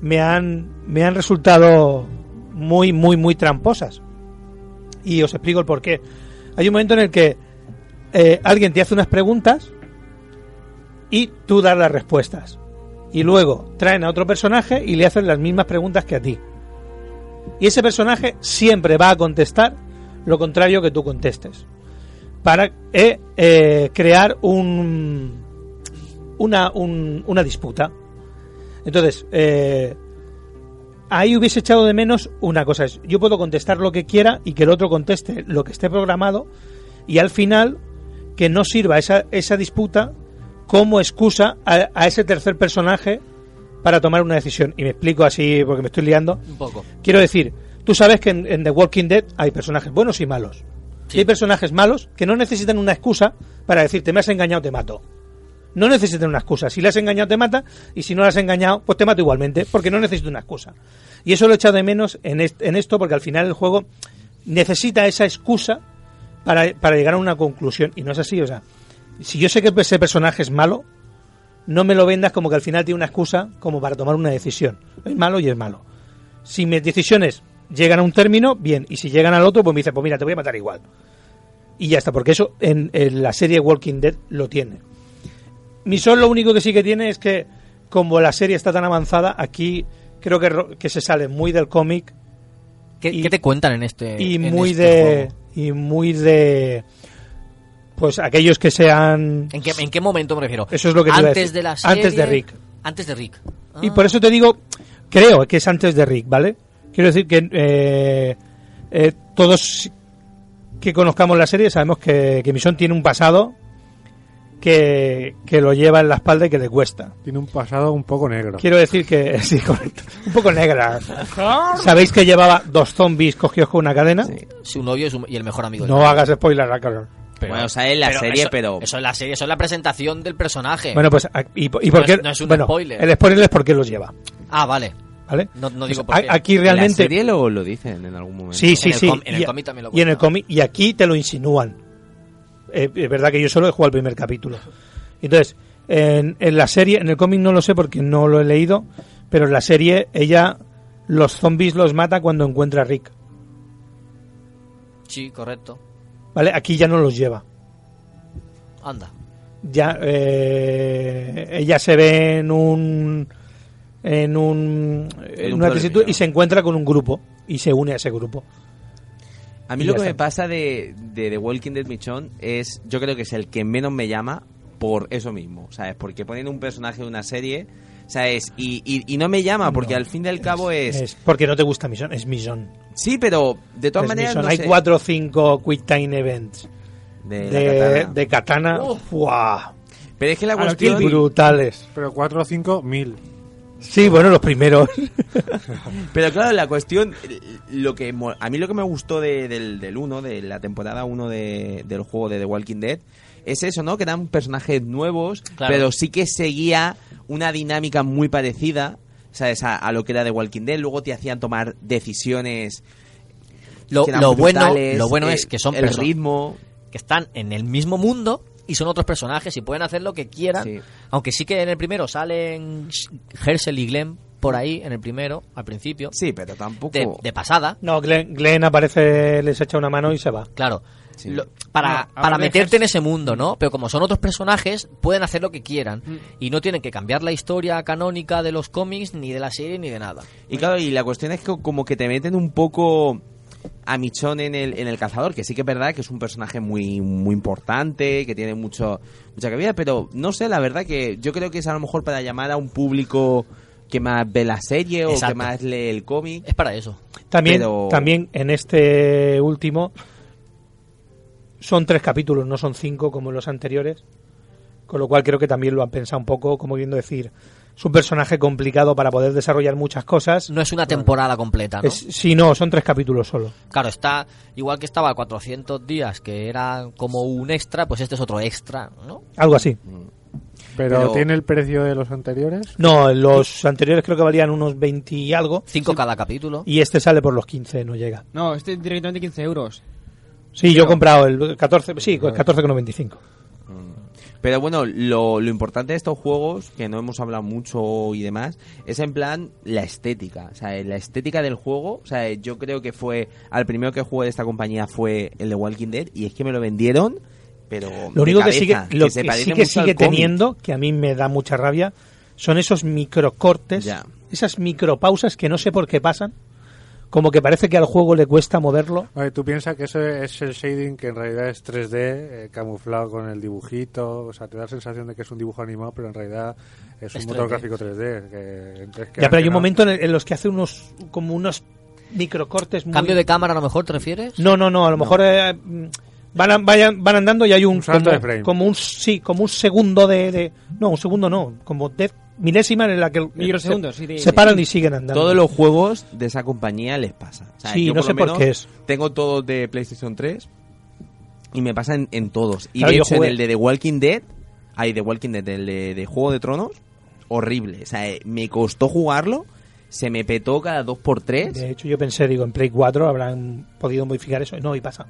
me han, me han resultado muy, muy, muy tramposas. Y os explico el por qué. Hay un momento en el que eh, alguien te hace unas preguntas y tú das las respuestas. Y luego traen a otro personaje y le hacen las mismas preguntas que a ti. Y ese personaje siempre va a contestar lo contrario que tú contestes. Para eh, eh, crear un, una, un- una disputa. Entonces, ahí hubiese echado de menos una cosa. Es, yo puedo contestar lo que quiera y que el otro conteste lo que esté programado y al final que no sirva esa, esa disputa como excusa a, a ese tercer personaje para tomar una decisión. Y me explico así porque me estoy liando. Un poco. Quiero decir, tú sabes que en, en The Walking Dead hay personajes buenos y malos. Y hay personajes malos que no necesitan una excusa para decirte me has engañado, te mato. No necesitan una excusa. Si le has engañado, te mata. Y si no le has engañado, pues te mato igualmente. Porque no necesita una excusa. Y eso lo he echado de menos en, est- en esto porque al final el juego necesita esa excusa para, para llegar a una conclusión. Y no es así. O sea, si yo sé que ese personaje es malo, no me lo vendas como que al final tiene una excusa como para tomar una decisión. Es malo y es malo. Si mis decisiones llegan a un término, bien. Y si llegan al otro, pues me dice, pues mira, te voy a matar igual. Y ya está, porque eso en, en la serie Walking Dead lo tiene. Misón lo único que sí que tiene es que, como la serie está tan avanzada, aquí creo que, que se sale muy del cómic ¿Qué, te cuentan en este y en muy este de juego? Y muy de pues aquellos que sean ¿En qué, ¿En qué momento me refiero? Eso es lo que te iba a Antes decir. de la serie. Antes de Rick. Antes de Rick. Y Ah. por eso te digo, creo que es antes de Rick, ¿vale? Quiero decir que eh, eh, todos que conozcamos la serie sabemos que, que Mission tiene un pasado que, que lo lleva en la espalda y que le cuesta. Tiene un pasado un poco negro. Quiero decir que, sí, correcto, un poco negra. ¿Sabéis que llevaba dos zombies cogidos con una cadena? Su novio y, su- y el mejor amigo. No hagas spoiler, Racarol. Pero- Bueno, o sea, en la serie, eso, pero- Eso es la serie, eso es la presentación del personaje. Bueno, pues, a- ¿y, y por No es- no es un bueno, spoiler. el spoiler es por qué los lleva, Ah, vale. ¿vale? No, no Pues digo a- por qué. Aquí realmente... ¿En la serie lo, lo dicen en algún momento? Sí, sí, En el sí. com- en el y, cómic también lo y en el cómic y aquí te lo insinúan. Eh, es verdad que yo solo he jugado el primer capítulo. Entonces, en, en la serie, en el cómic no lo sé porque no lo he leído, pero en la serie ella los zombies los mata cuando encuentra a Rick. Sí, correcto. ¿Vale? Aquí ya no los lleva. Anda. Ya eh, ella se ve en un en un en un una tesitura y se encuentra con un grupo y se une a ese grupo. A mí lo que me pasa de, de The Walking Dead Michon es, yo creo que es el que menos me llama por eso mismo, ¿sabes? Porque ponen un personaje de una serie, ¿sabes? Y, y, y no me llama porque No, al fin y al cabo es... Es porque no te gusta Mission, es Mission. Sí, pero de todas Es maneras... No Hay sé, cuatro o cinco Quick Time Events de, de, katana. de. Pero es que la cuestión... Brutales. Pero 4 o 5 mil. Sí, bueno, los primeros. Pero claro, la cuestión, lo que mo- a mí lo que me gustó de- del, del 1, de la temporada 1 de, del juego de The Walking Dead, es eso, ¿no? Que eran personajes nuevos, Claro. pero sí que seguía una dinámica muy parecida, ¿sabes? A, a lo que era The Walking Dead. Luego te hacían tomar decisiones Lo, que eran lo bueno, lo bueno eh, es que son el ritmo. que están en el mismo mundo y son otros personajes y pueden hacer lo que quieran. Sí. Aunque sí que en el primero salen Herschel y Glenn por ahí, en el primero, al principio. Sí, pero tampoco... De, de pasada, No, Glenn, Glenn aparece, les echa una mano y se va. claro. Sí. Lo- para, No, para meterte en ese mundo, ¿no? Pero como son otros personajes, pueden hacer lo que quieran. Mm. Y no tienen que cambiar la historia canónica de los cómics, ni de la serie, ni de nada. Y claro, y la cuestión es que como que te meten un poco a Michonne en el, en el cazador, que sí que es verdad que es un personaje muy, muy importante, que tiene mucho, mucha cabida, pero no sé, la verdad que yo creo que es a lo mejor para llamar a un público que más ve la serie o que más lee el cómic. Es para eso. También, Pero- también en este último son tres capítulos, no son cinco como en los anteriores. Con lo cual creo que también lo han pensado un poco, como viendo decir, es un personaje complicado para poder desarrollar muchas cosas. No es una temporada completa, ¿no? Es- sí, no, son tres capítulos solo. Claro, está igual que estaba 400 días, que era como un extra, pues este es otro extra, ¿no? Algo así. Pero, Pero- ¿tiene el precio de los anteriores? No, los anteriores creo que valían unos 20 y algo. Cinco cada capítulo. Y este sale por los 15, no llega. No, este directamente 15 euros. Sí, yo he comprado el 14, sí, 14,95. Pero bueno, lo, lo importante de estos juegos, que no hemos hablado mucho y demás, es en plan la estética. O sea, la estética del juego. O sea, yo creo que fue. Al primero que jugué de esta compañía fue el de Walking Dead. Y es que me lo vendieron, pero. Lo único que sigue, lo que sí sigue cómic. teniendo, que a mí me da mucha rabia, son esos microcortes, Ya. esas micropausas que no sé por qué pasan, como que parece que al juego le cuesta moverlo. Oye, tú piensas que eso es el shading que en realidad es 3D, eh, camuflado con el dibujito, o sea, te da la sensación de que es un dibujo animado, pero en realidad es un Es motor 3D. gráfico 3D. Que, entonces, que Ya, pero hay un no- momento en, el- en los que hace unos como unos microcortes muy... ¿Cambio de cámara a lo mejor te refieres? No, no, no, a lo mejor eh, mm, van, vayan- van andando y hay un, Un salto como, de frame. como un sí, como un segundo de, de- no, un segundo no, como de milésima en la que el- Microsegundos, se, sí, de- se paran sí. y siguen andando. Todos los juegos de esa compañía les pasa. O sea, Sí, yo no por sé por menos qué es. Tengo todos de PlayStation 3 y me pasa en, en todos. Y Claro, de hecho, jugué- en el de The Walking Dead, hay The Walking Dead, el de, de Juego de Tronos, horrible. O sea, eh, me costó jugarlo, se me petó cada 2x3. De hecho, yo pensé, digo, en Play 4 habrán podido modificar eso. No, y pasa.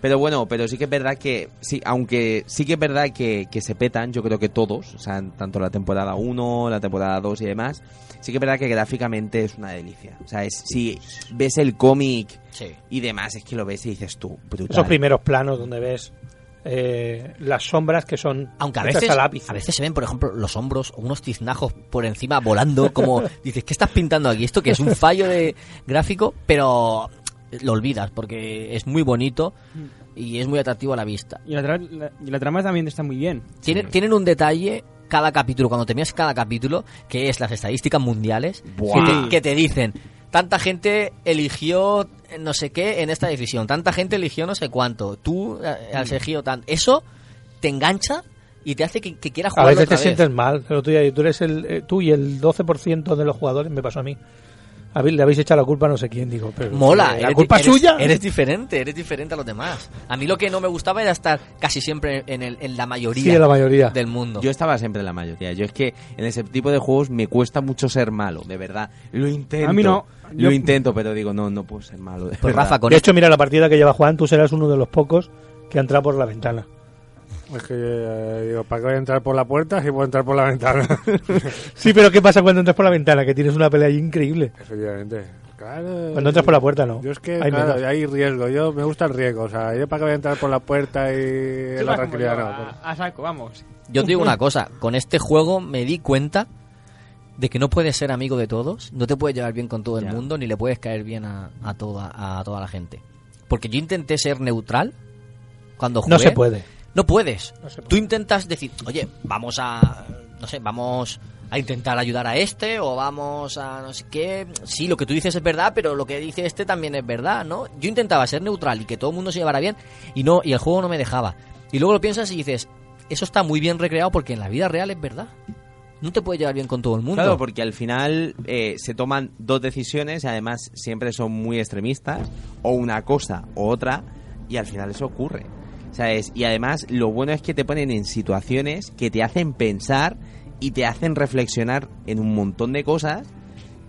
Pero bueno, pero sí que es verdad que, sí, aunque sí que es verdad que, que se petan, yo creo que todos, o sea, tanto la temporada 1, la temporada 2 y demás, sí que es verdad que gráficamente es una delicia. O sea, es, si ves el cómic Sí. y demás, es que lo ves y dices tú, brutal. Esos primeros planos donde ves eh, las sombras que son Aunque a veces, a lápiz. a veces se ven, por ejemplo, los hombros o unos tiznajos por encima volando, como dices, ¿qué estás pintando aquí? Esto que es un fallo de gráfico, pero lo olvidas porque es muy bonito y es muy atractivo a la vista. Y la, tra- la- y la trama también está muy bien. Tienen, tienen un detalle cada capítulo, cuando terminas cada capítulo, que es las estadísticas mundiales, que te, que te dicen, tanta gente eligió no sé qué en esta decisión, tanta gente eligió no sé cuánto, tú eh, has elegido tan... Eso te engancha y te hace que, que quieras A jugar veces otra te vez. sientes mal, pero tú, ya- tú eres el, eh, tú y el 12% de los jugadores, me pasó a mí. Le habéis echado la culpa a no sé quién, digo. Pero, Mola, la eres- culpa es eres- suya. Eres diferente, eres diferente a los demás. A mí lo que no me gustaba era estar casi siempre en, el- en la mayoría, Sí, en la mayoría. del mundo. Yo estaba siempre en la mayoría. Yo es que en ese tipo de juegos me cuesta mucho ser malo, de verdad. Lo intento. A mí no. Lo intento, pero digo, no, no puedo ser malo. de Pues. Rafa, con de hecho, mira la partida que lleva Juan, tú serás uno de los pocos que ha entrado por la ventana. Es que eh, digo, ¿para qué voy a entrar por la puerta si puedo entrar por la ventana? Sí, pero ¿qué pasa cuando entras por la ventana? Que tienes una pelea ahí increíble. Efectivamente. Claro. Cuando entras por la puerta, no. Yo es que, Hay claro, menos. hay riesgo. Yo me gusta el riesgo. O sea, yo para qué voy a entrar por la puerta y la tranquilidad no. a, a saco, vamos. Yo te digo una cosa, con este juego me di cuenta de que no puedes ser amigo de todos, no te puedes llevar bien con todo el Ya. mundo, ni le puedes caer bien a, a toda, a toda la gente. Porque yo intenté ser neutral cuando jugué. No se puede. No puedes. No se puede. Tú intentas decir, oye, vamos a, no sé, vamos a intentar ayudar a este o vamos a no sé qué. Sí, lo que tú dices es verdad, pero lo que dice este también es verdad, ¿no? Yo intentaba ser neutral y que todo el mundo se llevara bien y no y el juego no me dejaba. Y luego lo piensas y dices, eso está muy bien recreado porque en la vida real es verdad. No te puedes llevar bien con todo el mundo. Claro, porque al final eh, se toman dos decisiones y además siempre son muy extremistas, o una cosa o otra, y al final eso ocurre. ¿Sabes? Y además lo bueno es que te ponen en situaciones que te hacen pensar y te hacen reflexionar en un montón de cosas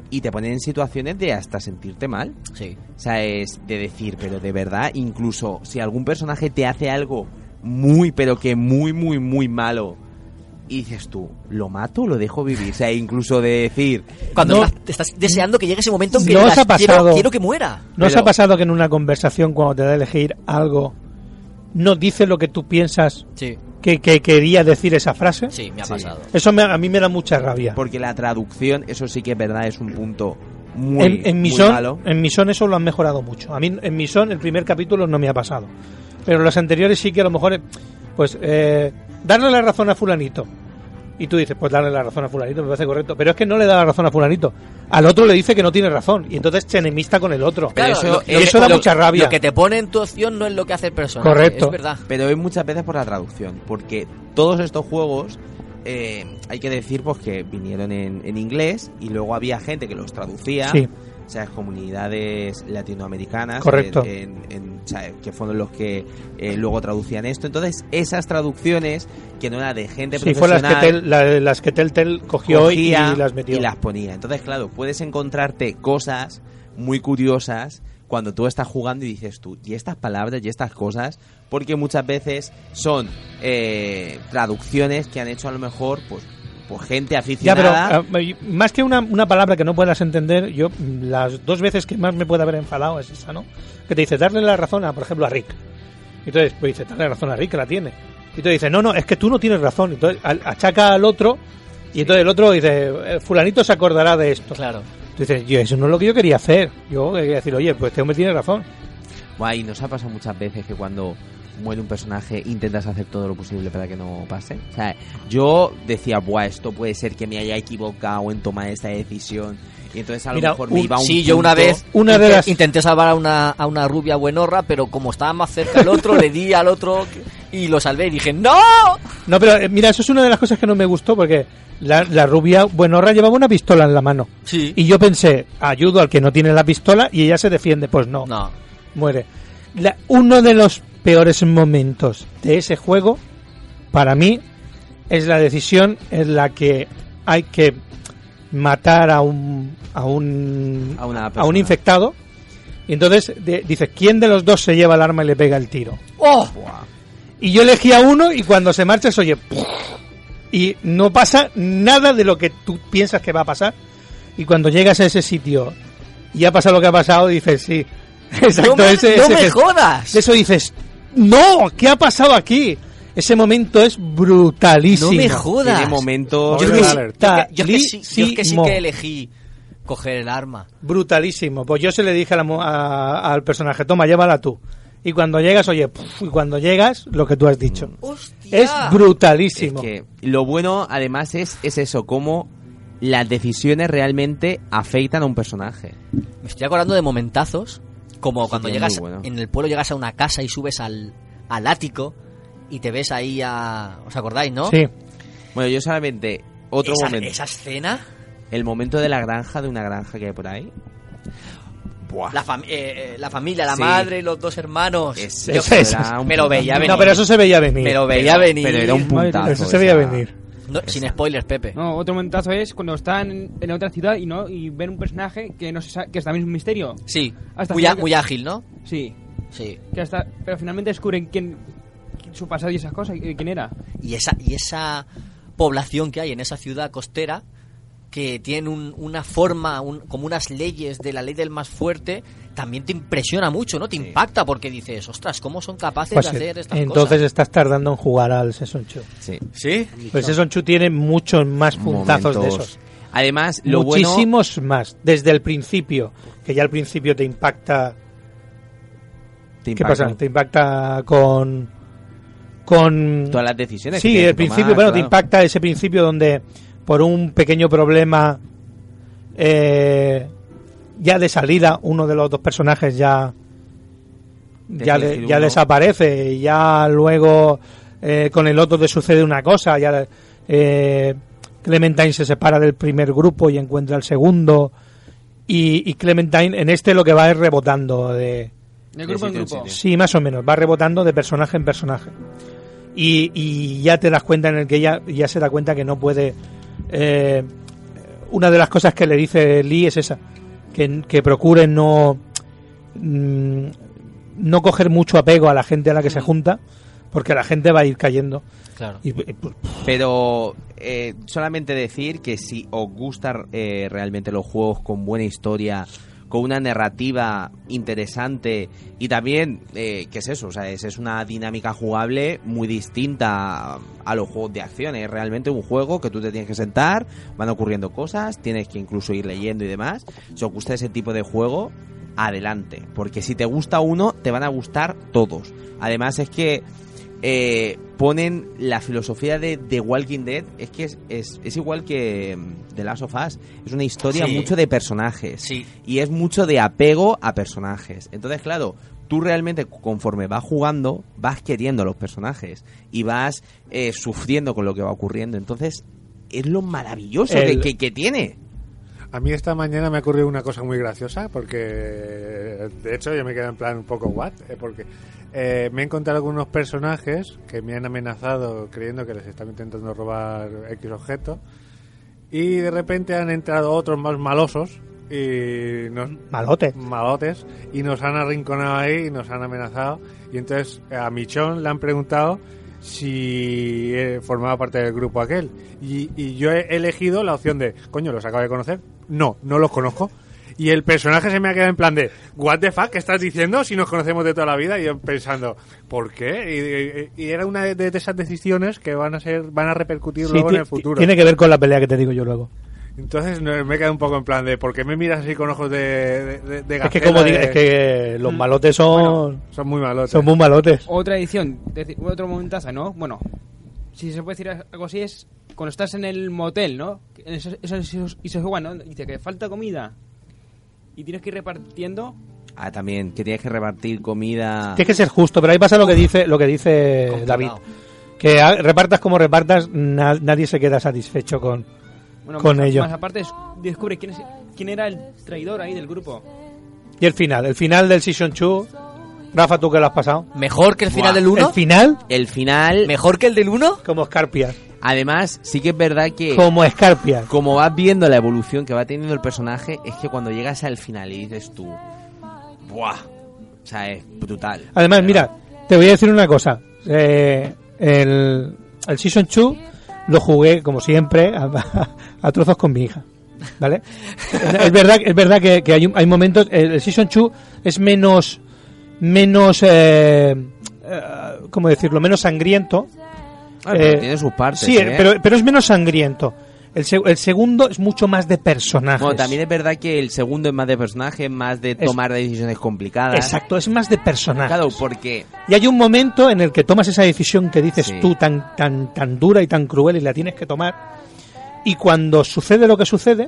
y te ponen en situaciones de hasta sentirte mal. Sí. ¿Sabes? De decir, pero de verdad, incluso si algún personaje te hace algo muy, pero que muy, muy, muy malo. Y dices tú, ¿lo mato o lo dejo vivir? O sea, incluso de decir... Cuando No. estás, te estás deseando que llegue ese momento en que ¿No os ha quiero, pasado- quiero que muera. ¿No os ha pasado que en una conversación, cuando te da a elegir algo, no dice lo que tú piensas Sí, que, que quería decir esa frase? sí, me ha Sí. pasado. Eso me- a mí me da mucha rabia. Porque la traducción, eso sí que es verdad, es un punto muy, en, en, muy son, malo. en mi son eso lo han mejorado mucho. A mí en mi son el primer capítulo no me ha pasado. Pero los anteriores sí que a lo mejor, eh, pues, eh, darle la razón a fulanito. Y tú dices, pues darle la razón a fulanito, me parece correcto. Pero es que no le da la razón a fulanito. Al otro le dice que no tiene razón. Y entonces se enemista con el otro. Claro, eso, lo- y lo eso que- da lo- mucha rabia. Lo que te pone en tu opción no es lo que hace el personaje. Correcto. Es verdad. Pero es muchas veces por la traducción, porque todos estos juegos eh, hay que decir pues que vinieron en, en inglés y luego había gente que los traducía. Sí. Sea, comunidades latinoamericanas Correcto. en- en- que fueron los que eh, luego traducían esto. Entonces, esas traducciones que no eran de gente Sí, fue las que, profesional Tel- la- las que Telltale cogió cogía y las metió. y las ponía. Entonces, claro, puedes encontrarte cosas muy curiosas cuando tú estás jugando y dices tú, y estas palabras y estas cosas, porque muchas veces son eh, traducciones que han hecho a lo mejor, pues, gente Ya, pero aficionada. ah, más que una, una palabra que no puedas entender, yo las dos veces que más me puede haber enfadado es esa, ¿no? Que te dice darle la razón a, por ejemplo, a Rick. Y entonces, pues dice, darle la razón a Rick, que la tiene. Y tú dices, no, no, es que tú no tienes razón. Entonces achaca al otro y entonces el otro dice, "Eh, fulanito se acordará de esto. Claro. Dices, yo, eso no es lo que yo quería hacer. Yo quería decir, oye, pues este hombre tiene razón. Guay, nos ha pasado muchas veces que cuando muere un personaje intentas hacer todo lo posible para que no pase. O sea, yo decía, buah, esto puede ser que me haya equivocado en tomar esta decisión. Y entonces a lo Mira, mejor un- me iba a un Sí, yo una vez Una de las- intenté salvar a una, a una rubia buenorra, pero como estaba más cerca el otro, le di al otro y lo salvé y dije, ¡No! No, pero eh, mira, eso es una de las cosas que no me gustó porque la, la rubia buenorra llevaba una pistola en la mano. Sí. Y yo pensé, ayudo al que no tiene la pistola y ella se defiende. Pues no, No. muere. La- uno de los peores momentos de ese juego, para mí, es la decisión en la que hay que matar a un a un A una a un infectado y entonces de- dices quién de los dos se lleva el arma y le pega el tiro ¡Oh! y yo elegí a uno y cuando se marcha se oye y no pasa nada de lo que tú piensas que va a pasar y cuando llegas a ese sitio y ha pasado lo que ha pasado dices sí exacto ¡No me, ese, no ese me jodas! de eso dices no qué ha pasado aquí ese momento es brutalísimo No me jodas. Tiene momentos... Yo. Yo, es que sí, yo es que sí Brutalísimo. que elegí coger el arma. brutalísimo pues yo se le dije a la a- al personaje toma llévala tú y cuando llegas oye puf, y cuando llegas lo que tú has dicho ¡Hostia! es brutalísimo Es que lo bueno, además, es, es eso, cómo las decisiones realmente afeitan a un personaje. Me estoy acordando de momentazos, como cuando sí, llegas bueno. en el pueblo, llegas a una casa y subes al, al ático y te ves ahí a... ¿Os acordáis, no? sí Bueno, yo solamente, otro esa, momento. esa escena, El momento de la granja, de una granja que hay por ahí. Buah. la, fam- eh, eh, la familia, la Sí. madre, los dos hermanos. Ese- Yo- me lo veía venir. no pero eso se veía venir Me lo veía venir. Pero era un puntazo. eso se veía venir No, sin spoilers, Pepe. No, otro momentazo es cuando están en, otra ciudad y no y ven un personaje que no se sa- que es también un misterio. Sí, Hasta muy, que- ágil, ¿no? Sí, Sí. que hasta pero finalmente descubren quién, quién- su pasado y esas cosas, y quién era. Y esa, y esa población que hay en esa ciudad costera que tienen un- una forma, un- como unas leyes de la ley del más fuerte, también te impresiona mucho, ¿no? Te impacta porque dices, ostras, ¿cómo son capaces Pues, de hacer estas entonces cosas? estás tardando en jugar al Season 2 Sí. ¿Sí? pues Season 2 tiene muchos más puntazos de esos Además, lo bueno... muchísimos más desde el principio que ya al principio te impacta Te ¿Qué pasa? Te impacta con. con. Todas las decisiones. que Sí, el principio, tomar, bueno, te impacta ese principio donde por un pequeño problema eh, ya de salida, uno de los dos personajes ya. Ya, de- ya desaparece y ya luego eh, con el otro le sucede una cosa, ya eh, Clementine se separa del primer grupo y encuentra el segundo y, y Clementine en este lo que va es rebotando de, De grupo en grupo. Sí, más o menos, va rebotando de personaje en personaje. Y, y ya te das cuenta en el que ya, ya se da cuenta que no puede... eh, una de las cosas que le dice Lee es esa, que, que procure no... mm, no coger mucho apego a la gente a la que se junta, porque la gente va a ir cayendo. Claro. Y, y, pues, Pero eh, solamente decir que si os gustan eh, realmente los juegos con buena historia, con una narrativa interesante y también, eh, ¿qué es eso? O sea, es, es una dinámica jugable muy distinta a los juegos de acción. Es realmente un juego que tú te tienes que sentar, van ocurriendo cosas, tienes que incluso ir leyendo y demás. Si os gusta ese tipo de juego, adelante. Porque si te gusta uno, te van a gustar todos. Además es que eh, ponen la filosofía de The Walking Dead, es que es, es, es igual que mm, The Last of Us. Es una historia Sí. mucho de personajes. Sí. Y es mucho de apego a personajes. Entonces, claro, tú realmente conforme vas jugando, vas queriendo a los personajes y vas eh, sufriendo con lo que va ocurriendo. Entonces, es lo maravilloso El- que, que tiene. A mí esta mañana me ha ocurrido una cosa muy graciosa porque, de hecho, yo me quedé en plan un poco what, eh, porque eh, me he encontrado algunos personajes que me han amenazado creyendo que les están intentando robar X objeto y de repente han entrado otros más malosos y nos Malotes. malotes y nos han arrinconado ahí y nos han amenazado. Y entonces a Michón le han preguntado si eh, formaba parte del grupo aquel. Y, y yo he elegido la opción de coño los acabo de conocer no no los conozco y el personaje se me ha quedado en plan de what the fuck ¿qué estás diciendo si nos conocemos de toda la vida y yo pensando ¿por qué? y, y- y era una de, de esas decisiones que van a ser van a repercutir Sí, luego en el futuro Tiene que ver con la pelea que te digo yo luego. entonces no, me he quedado un poco en plan de ¿por qué me miras así con ojos de, de, de- de Es que como de- diga, es que los malotes son son muy malotes son muy malotes. Otra edición, otro momentazo, ¿no? Bueno, si se puede decir algo así es cuando estás en el motel, ¿no? En esos, esos- esos- y se juega, ¿no? Dice que falta comida y tienes que ir repartiendo. Ah, también, que tienes que repartir comida. Tienes que ser justo, pero ahí pasa lo que dice lo que dice David. Que repartas como repartas, na- nadie se queda satisfecho con, Bueno, con más, ello. Más aparte, es- descubre quién, es, quién era el traidor ahí del grupo. Y el final, el final del Season 2. Rafa, ¿tú qué lo has pasado? ¿Mejor que el final Buah. del 1? ¿El final? El final, ¿Mejor que el del 1? Como Scarpias. además, sí que es verdad que Como Scarpias. como vas viendo la evolución que va teniendo el personaje, es que cuando llegas al final y dices tú, ¡buah! O sea, es brutal. Además, mira, te voy a decir una cosa. Eh, el, el Season 2 lo jugué, como siempre, a, a trozos con mi hija. ¿Vale? es verdad, es verdad que, que hay, un- hay momentos. El, el Season 2 es menos. Menos. Eh, eh, ¿Cómo decirlo? Menos sangriento. Ah, pero Eh, tiene sus partes. Sí, ¿eh? pero, pero es menos sangriento. El, se- el segundo es mucho más de personajes. Bueno, también es verdad que el segundo es más de personaje, más de Es- tomar decisiones complicadas. Exacto, es más de personajes. Claro, porque Y hay un momento en el que tomas esa decisión que dices Sí. tú tan, tan, tan dura y tan cruel y la tienes que tomar. Y cuando sucede lo que sucede,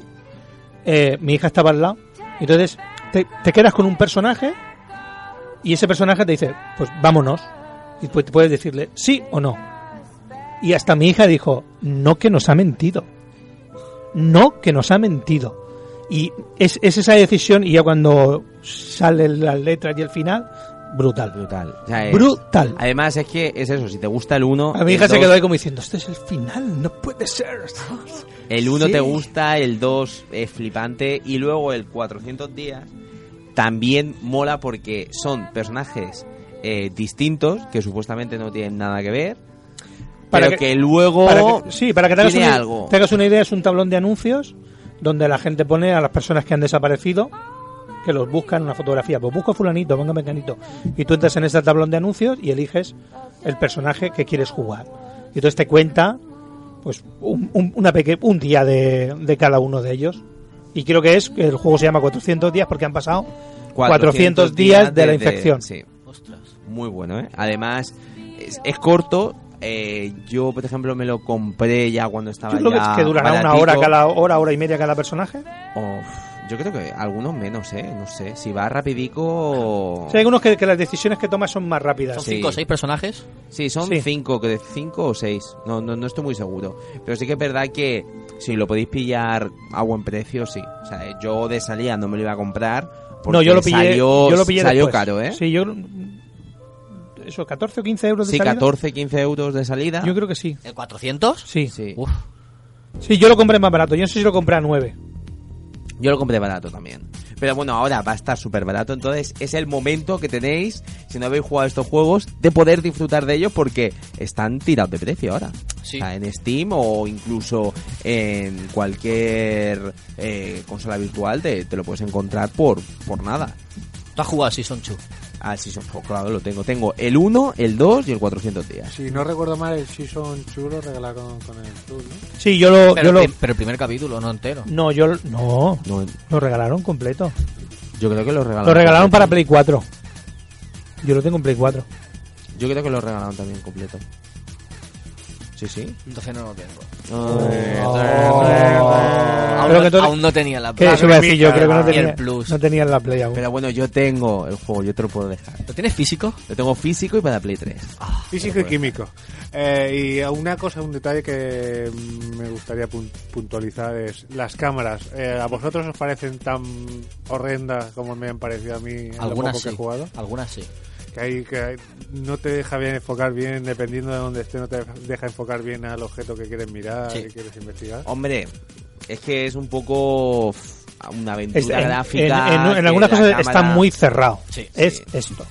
eh, mi hija estaba al lado. y Entonces te, te quedas con un personaje y ese personaje te dice, pues vámonos. Y pues puedes decirle sí o no. Y hasta mi hija dijo, no que nos ha mentido. No que nos ha mentido. Y es, es esa decisión y ya cuando salen las letras y el final, brutal. brutal. O sea, es- Brutal. Además es que es eso, si te gusta el 1, A mi hija se quedó ahí como diciendo, este es el final, no puede ser. El 1 Sí. te gusta, el 2 es flipante y luego el 400 días también mola porque son personajes eh, distintos que supuestamente no tienen nada que ver, Para pero que- que, luego Para que- sí, para que te hagas, una, algo. te hagas una idea, es un tablón de anuncios donde la gente pone a las personas que han desaparecido, que los buscan una fotografía. Pues busco a fulanito, venga mecanito. Y tú entras en ese tablón de anuncios y eliges el personaje que quieres jugar. Y entonces te cuenta pues un, un- una peque- un día de, de cada uno de ellos. Y creo que es el juego se llama 400 días porque han pasado 400, días de, la infección. sí. Muy bueno, ¿eh? Además, es, es corto. eh, yo, por ejemplo, me lo compré ya cuando estaba Yo creo que, ya es que durará una hora cada hora, hora y media cada personaje. Uf, yo creo que algunos menos, ¿eh? No sé. Si va rapidico... Sí, hay algunos que, que las decisiones que tomas son más rápidas. ¿Son Sí. cinco o seis personajes? Sí, son Sí. cinco, que de cinco o seis. No, no, no estoy muy seguro. Pero sí que es verdad que si lo podéis pillar a buen precio, sí. O sea, yo de salida no me lo iba a comprar. Porque No, yo lo pillé, Salió, yo lo pillé salió caro, ¿eh? Sí, yo eso 14 o 15 euros de Sí, salida. 14, 15 euros de salida. Yo creo que sí. ¿El 400? Sí. Sí. Uf. Sí, yo lo compré más barato. Yo no sé si lo compré a 9. Yo lo compré barato también. Pero bueno, ahora va a estar súper barato, entonces es el momento que tenéis, si no habéis jugado estos juegos, de poder disfrutar de ellos porque están tirados de precio ahora. Sí. O sea, en Steam o incluso en cualquier eh, consola virtual te, te lo puedes encontrar por, por nada. ¿Tú has jugado a Season 2? Ah, sí, son- claro, lo tengo. Tengo el 1, el 2 y el 400 días. Si no recuerdo mal, el Season chulo regalado con, con el Tour, ¿no? Sí, yo lo... Pero, yo lo el prim- pero el primer capítulo, no entero. no, yo... No, No, lo regalaron completo. yo creo que lo regalaron. Lo regalaron para completo. Play 4. Yo lo tengo en Play 4. Yo creo que lo regalaron también completo. Sí, sí. Entonces no lo tengo. Creo Aún, que no, entonces- aún no tenía la ¿Qué Play. eso iba a decir yo? Creo que no Y el tenía, Plus. no tenía la Play aún. Pero bueno, yo tengo el juego, yo te lo puedo dejar. ¿Lo tienes físico? Lo tengo físico y para Play 3. Físico y químico. Eh, y una cosa, un detalle que mm, me gustaría pun- puntualizar es las cámaras. Eh, ¿A vosotros os parecen tan horrendas como me han parecido a mí en lo Algunas poco sí. que he jugado? Algunas sí. Que, hay, que no te deja bien enfocar bien, dependiendo de donde esté, no te deja enfocar bien al objeto que quieres mirar, Sí. que quieres investigar. Hombre, es que es un poco una aventura Es- en, gráfica. en- en- en que algunas cosas cámara- está muy cerrado. Sí. es Sí. esto.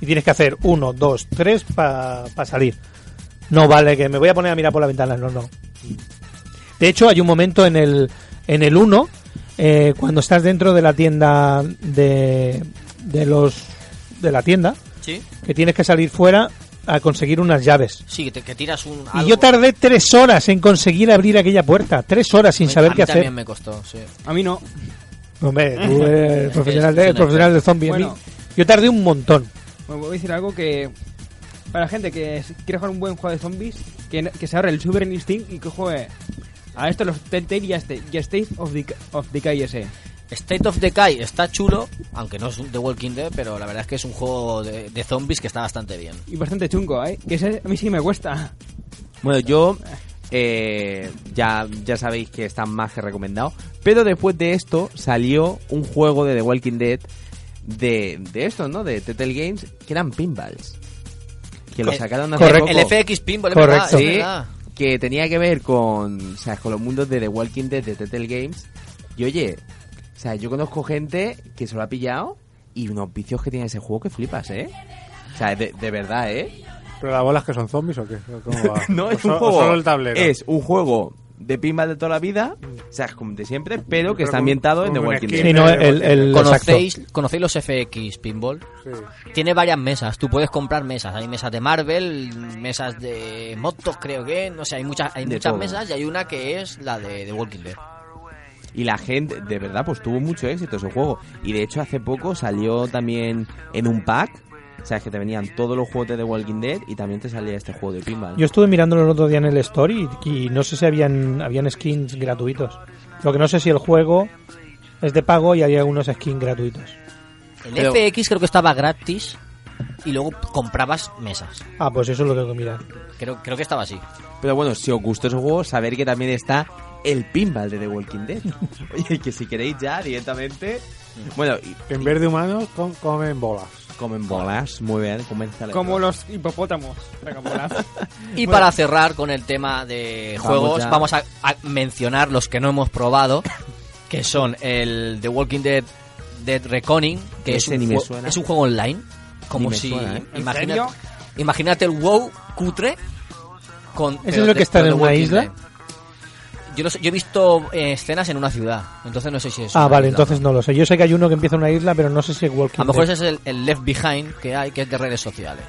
Y tienes que hacer uno, dos, tres para salir. No vale que me voy a poner a mirar por la ventana, no, no. De hecho, hay un momento en el en el 1 eh, cuando estás dentro de la tienda de de los de la tienda ¿Sí? que tienes que salir fuera a conseguir unas llaves. Sí, que, te- que tiras un. Y yo tardé tres horas en conseguir abrir aquella puerta. Tres horas sin A saber a mí qué hacer. también me costó, sí. A mí no. Hombre, tú eres profesional, de, profesional de zombie. a mí- Bueno. Yo tardé un montón. Bueno, voy a decir algo que para la gente que quiere jugar un buen juego de zombies, que, que se ahorre el Super Instinct y que juegue a esto los Telltale y a este y a State of, Dec- of Decay ese. State of Decay está chulo, aunque no es un The Walking Dead, pero la verdad es que es un juego de, de zombies que está bastante bien. Y bastante chungo, ¿eh? Que ese a mí sí me cuesta. Bueno, yo eh, ya, ya sabéis que está más que recomendado. Pero después de esto salió un juego de The Walking Dead de, de estos, ¿no? De Telltale Games, que eran pinballs. Que lo Eh, sacaron hace correcto. poco. El FX Pinball, es Correcto. verdad, es Sí, verdad. que tenía que ver con, o sea, con los mundos de The Walking Dead de Telltale Games. Y oye, o sea, yo conozco gente que se lo ha pillado y unos vicios que tiene ese juego que flipas, ¿eh? O sea, de, de verdad, ¿eh? ¿Pero las bolas que son zombies o qué? ¿O ¿Cómo va? no, ¿O es un juego. solo el tablero? Es un juego de pinball de toda la vida, o sea, como de siempre, pero que Pero está ambientado en The Walking Dead. Sí, no, el. ¿Conocéis, ¿Conocéis los FX Pinball? Sí. Tiene varias mesas, tú puedes comprar mesas. Hay mesas de Marvel, mesas de motos, creo que, no sé, hay muchas, hay De muchas todo. mesas y hay una que es la de The Walking Dead. Y la gente, de verdad, pues tuvo mucho éxito ese juego. Y de hecho, hace poco salió también en un pack. O sea, que te venían todos los juegos de The Walking Dead y también te salía este juego de pinball. Yo estuve mirándolo el otro día en el store y, no sé si habían, habían skins gratuitos. Lo que no sé si el juego es de pago y hay algunos skins gratuitos. El Pero- FX creo que estaba gratis y luego comprabas mesas. Ah, pues eso lo tengo que mirar. Creo, creo que estaba así. Pero bueno, si os gustó ese juego, saber que también está el pinball de The Walking Dead. Oye, que si queréis ya directamente... Bueno, y En vez de humanos, com- comen bolas. comen bolas, muy bien, Como los hipopótamos. Y para cerrar con el tema de Vamos juegos, ya. vamos a, a mencionar los que no hemos probado, que son el The Walking Dead Dead Reckoning, que es un, suena. es un juego online, como si suena, ¿eh? ¿En imagina- imagínate el WoW cutre con ¿Ese es lo que está en una isla? Dead. Yo, no sé- yo he visto eh, escenas en una ciudad, entonces no sé si es Ah, vale, isla. entonces no lo sé. Yo sé que hay uno que empieza en una isla, pero no sé si es Walking A lo mejor Dead. ese es el, el Left Behind que hay, que es de redes sociales.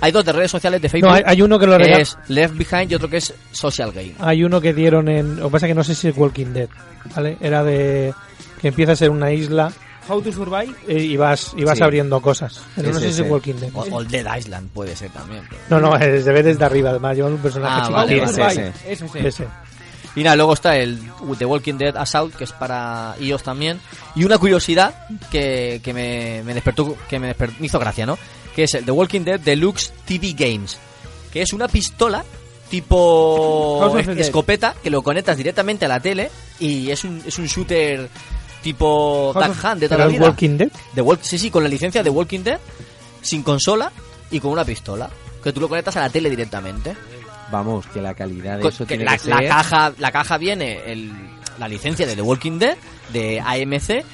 Hay dos de redes sociales de Facebook. No, hay, hay uno que lo que es Left Behind y otro que es Social Game. Hay uno que dieron en... Lo que pasa es que no sé si es Walking Dead, ¿vale? Era de... que empieza a ser una isla How to Survive. eh, y vas, y vas Sí. abriendo cosas. Pero no sé si es Walking Dead. O, Dead Island puede ser también. pero- No, no, se ve desde arriba, además. Llevan un personaje Ah, chiquitito. vale, How to vale. Survive. ese. Ese. Y nada, luego está el The Walking Dead Assault, que es para iOS también. Y una curiosidad que, que me, me despertó, que me, hizo gracia, ¿no? Que es el The Walking Dead Deluxe TV Games. Que es una pistola tipo escopeta que lo conectas directamente a la tele y es un, es un shooter tipo of- Hunt de toda ¿Pero la vida. Walking Dead? The Walk- sí, sí, con la licencia de Walking Dead, sin consola y con una pistola. Que tú lo conectas a la tele directamente. Vamos, que la calidad de eso que tiene la, que la ser... caja la caja viene el- la licencia de The Walking Dead de AMC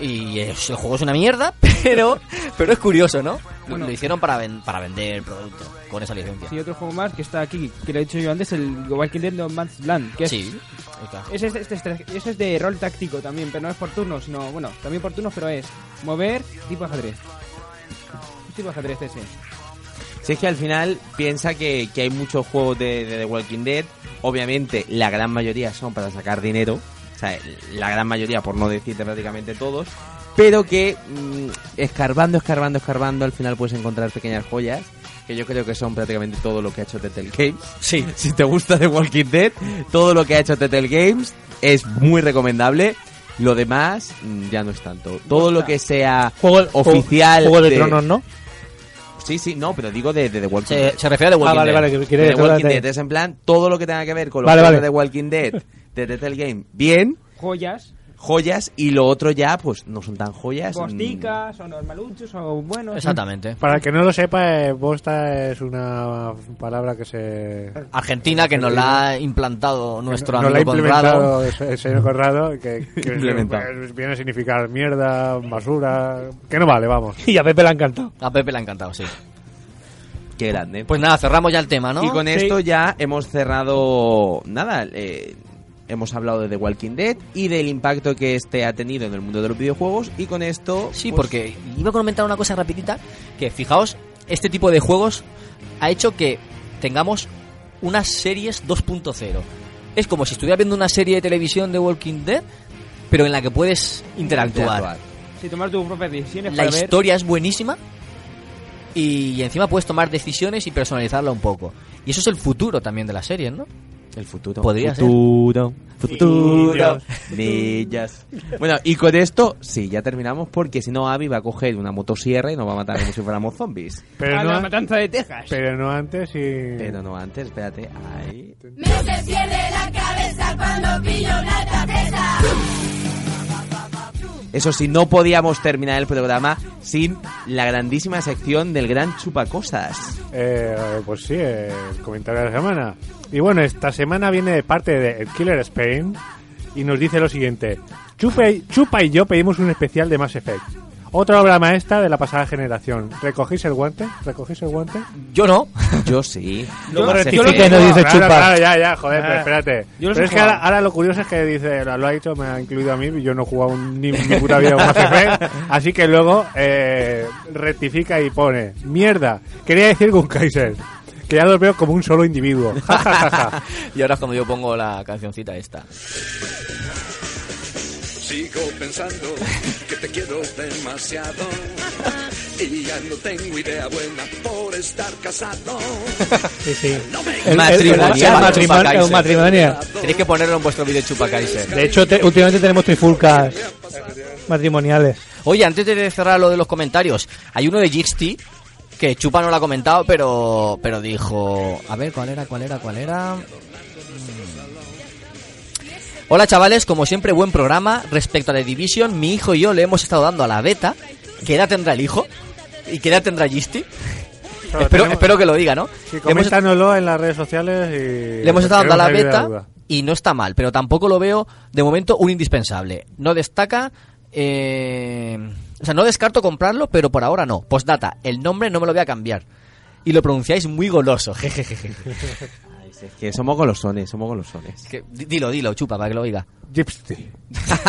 Y es- el juego es una mierda, pero, pero es curioso, ¿no? Lo- Lo hicieron para, ven- para vender el producto con esa licencia. Sí, otro juego más que está aquí, que lo he dicho yo antes, el Walking Dead No Man's Land. Que es, Sí, está. Ese es, este es- ese es de rol táctico también, pero no es por turnos, sino, bueno, también por turnos, pero es mover tipo ajedrez. Es tipo ajedrez ese. Si es que al final piensa que, que hay muchos juegos de, de The Walking Dead, obviamente la gran mayoría son para sacar dinero, o sea, la gran mayoría, por no decirte prácticamente todos, pero que mm, escarbando, escarbando, escarbando, al final puedes encontrar pequeñas joyas, que yo creo que son prácticamente todo lo que ha hecho Telltale Games. Sí. Si te gusta The Walking Dead, todo lo que ha hecho Telltale Games es muy recomendable. Lo demás mm, ya no es tanto. Todo lo que sea Juego- oficial Juego de Tronos, ¿no? Sí, sí, no, pero digo de, de The Walking Se, Dead. se refiere a The Walking Ah, vale, Dead. vale, que De quieres The Walking Dead de- es en plan todo lo que tenga que ver con los Vale, vale. de The Walking Dead, de Telltale Game, bien, Joyas, joyas, y lo otro ya, pues no son tan joyas. mm, bosticas, o normaluchos, o buenos. Exactamente. Para el que no lo sepa, eh, bosta es una palabra que se... Argentina, que nos la ha implantado nuestro la ha amigo Conrado. implementado el señor Conrado, que, que viene a significar mierda, basura, que no vale, vamos. Y a Pepe le ha encantado. A Pepe le ha encantado, sí. Qué grande. Pues nada, cerramos ya el tema, ¿no? y con Sí. esto ya hemos cerrado, nada, eh, hemos hablado de The Walking Dead y del impacto que este ha tenido en el mundo de los videojuegos, y con esto... Sí, pues, porque iba a comentar una cosa rapidita, que fijaos, este tipo de juegos ha hecho que tengamos unas series 2.0. Es como si estuviera viendo una serie de televisión de Walking Dead, pero en la que puedes interactuar. Si tomar tus propias decisiones La para ver... historia es buenísima y encima puedes tomar decisiones y personalizarla un poco. Y eso es el futuro también de las series, ¿no? El futuro. Podría ser. futuro, Futuro. Millas. Bueno, y con esto, sí, ya terminamos porque si no, Abby va a coger una motosierra y nos va a matar como si fuéramos zombies. Pero a no, la matanza de Texas. pero no antes y... Pero no antes, espérate. Ahí. Me se pierde la cabeza cuando pillo una tarjeta. Eso sí, no podíamos terminar el programa sin la grandísima sección del gran chupacosas. Eh, pues sí, el comentario de la semana. Y bueno, esta semana viene de parte de el Killer Spain y nos dice lo siguiente. Chupa y, Chupa y yo pedimos un especial de Mass Effect. Otra obra maestra de la pasada generación. ¿Recogéis el guante? ¿Recogéis el guante? Yo no. Yo sí. Luego Mass rectifica Effect. y nos dice claro, chupa. claro, ya, ya, joder, pero Ah. espérate. Yo Pero es que ahora, lo curioso es que dice, lo ha dicho, me ha incluido a mí, y yo no he jugado ni mi puta vida un Mass Effect. Así que luego eh, rectifica y pone, mierda, quería decir Gun Kaiser. Que ya los veo como un solo individuo. Y ahora es cuando yo pongo la cancioncita esta. Sigo pensando que te quiero demasiado y ya no tengo idea buena por estar casado. Sí, sí. Matrimonial. El, el- el- el matrimonio- el matrimonio. Tenéis que ponerlo en vuestro vídeo Chupa Kaiser. De hecho, te- últimamente tenemos trifulcas matrimoniales. Oye, antes de cerrar lo de los comentarios, hay uno de Jixty que Chupa no lo ha comentado, pero pero dijo, a ver, ¿cuál era? ¿Cuál era? ¿Cuál era? Mm. Hola chavales, como siempre buen programa. Respecto a The Division, mi hijo y yo le hemos estado dando a la beta. ¿Qué edad tendrá el hijo? ¿Y qué edad tendrá? Claro, espero, tenemos- espero que lo diga, ¿no? Sí, hemos- coméntanoslo en las redes sociales y... Le hemos estado dando a la beta y no está mal, pero tampoco lo veo de momento un indispensable. No destaca. eh, o sea, no descarto comprarlo, pero por ahora no. Postdata, el nombre no me lo voy a cambiar. Y lo pronunciáis muy goloso. jejejeje. Ay, es que somos golosones, somos golosones. Que- di- dilo, dilo, chupa, para que lo oiga. Gypsy.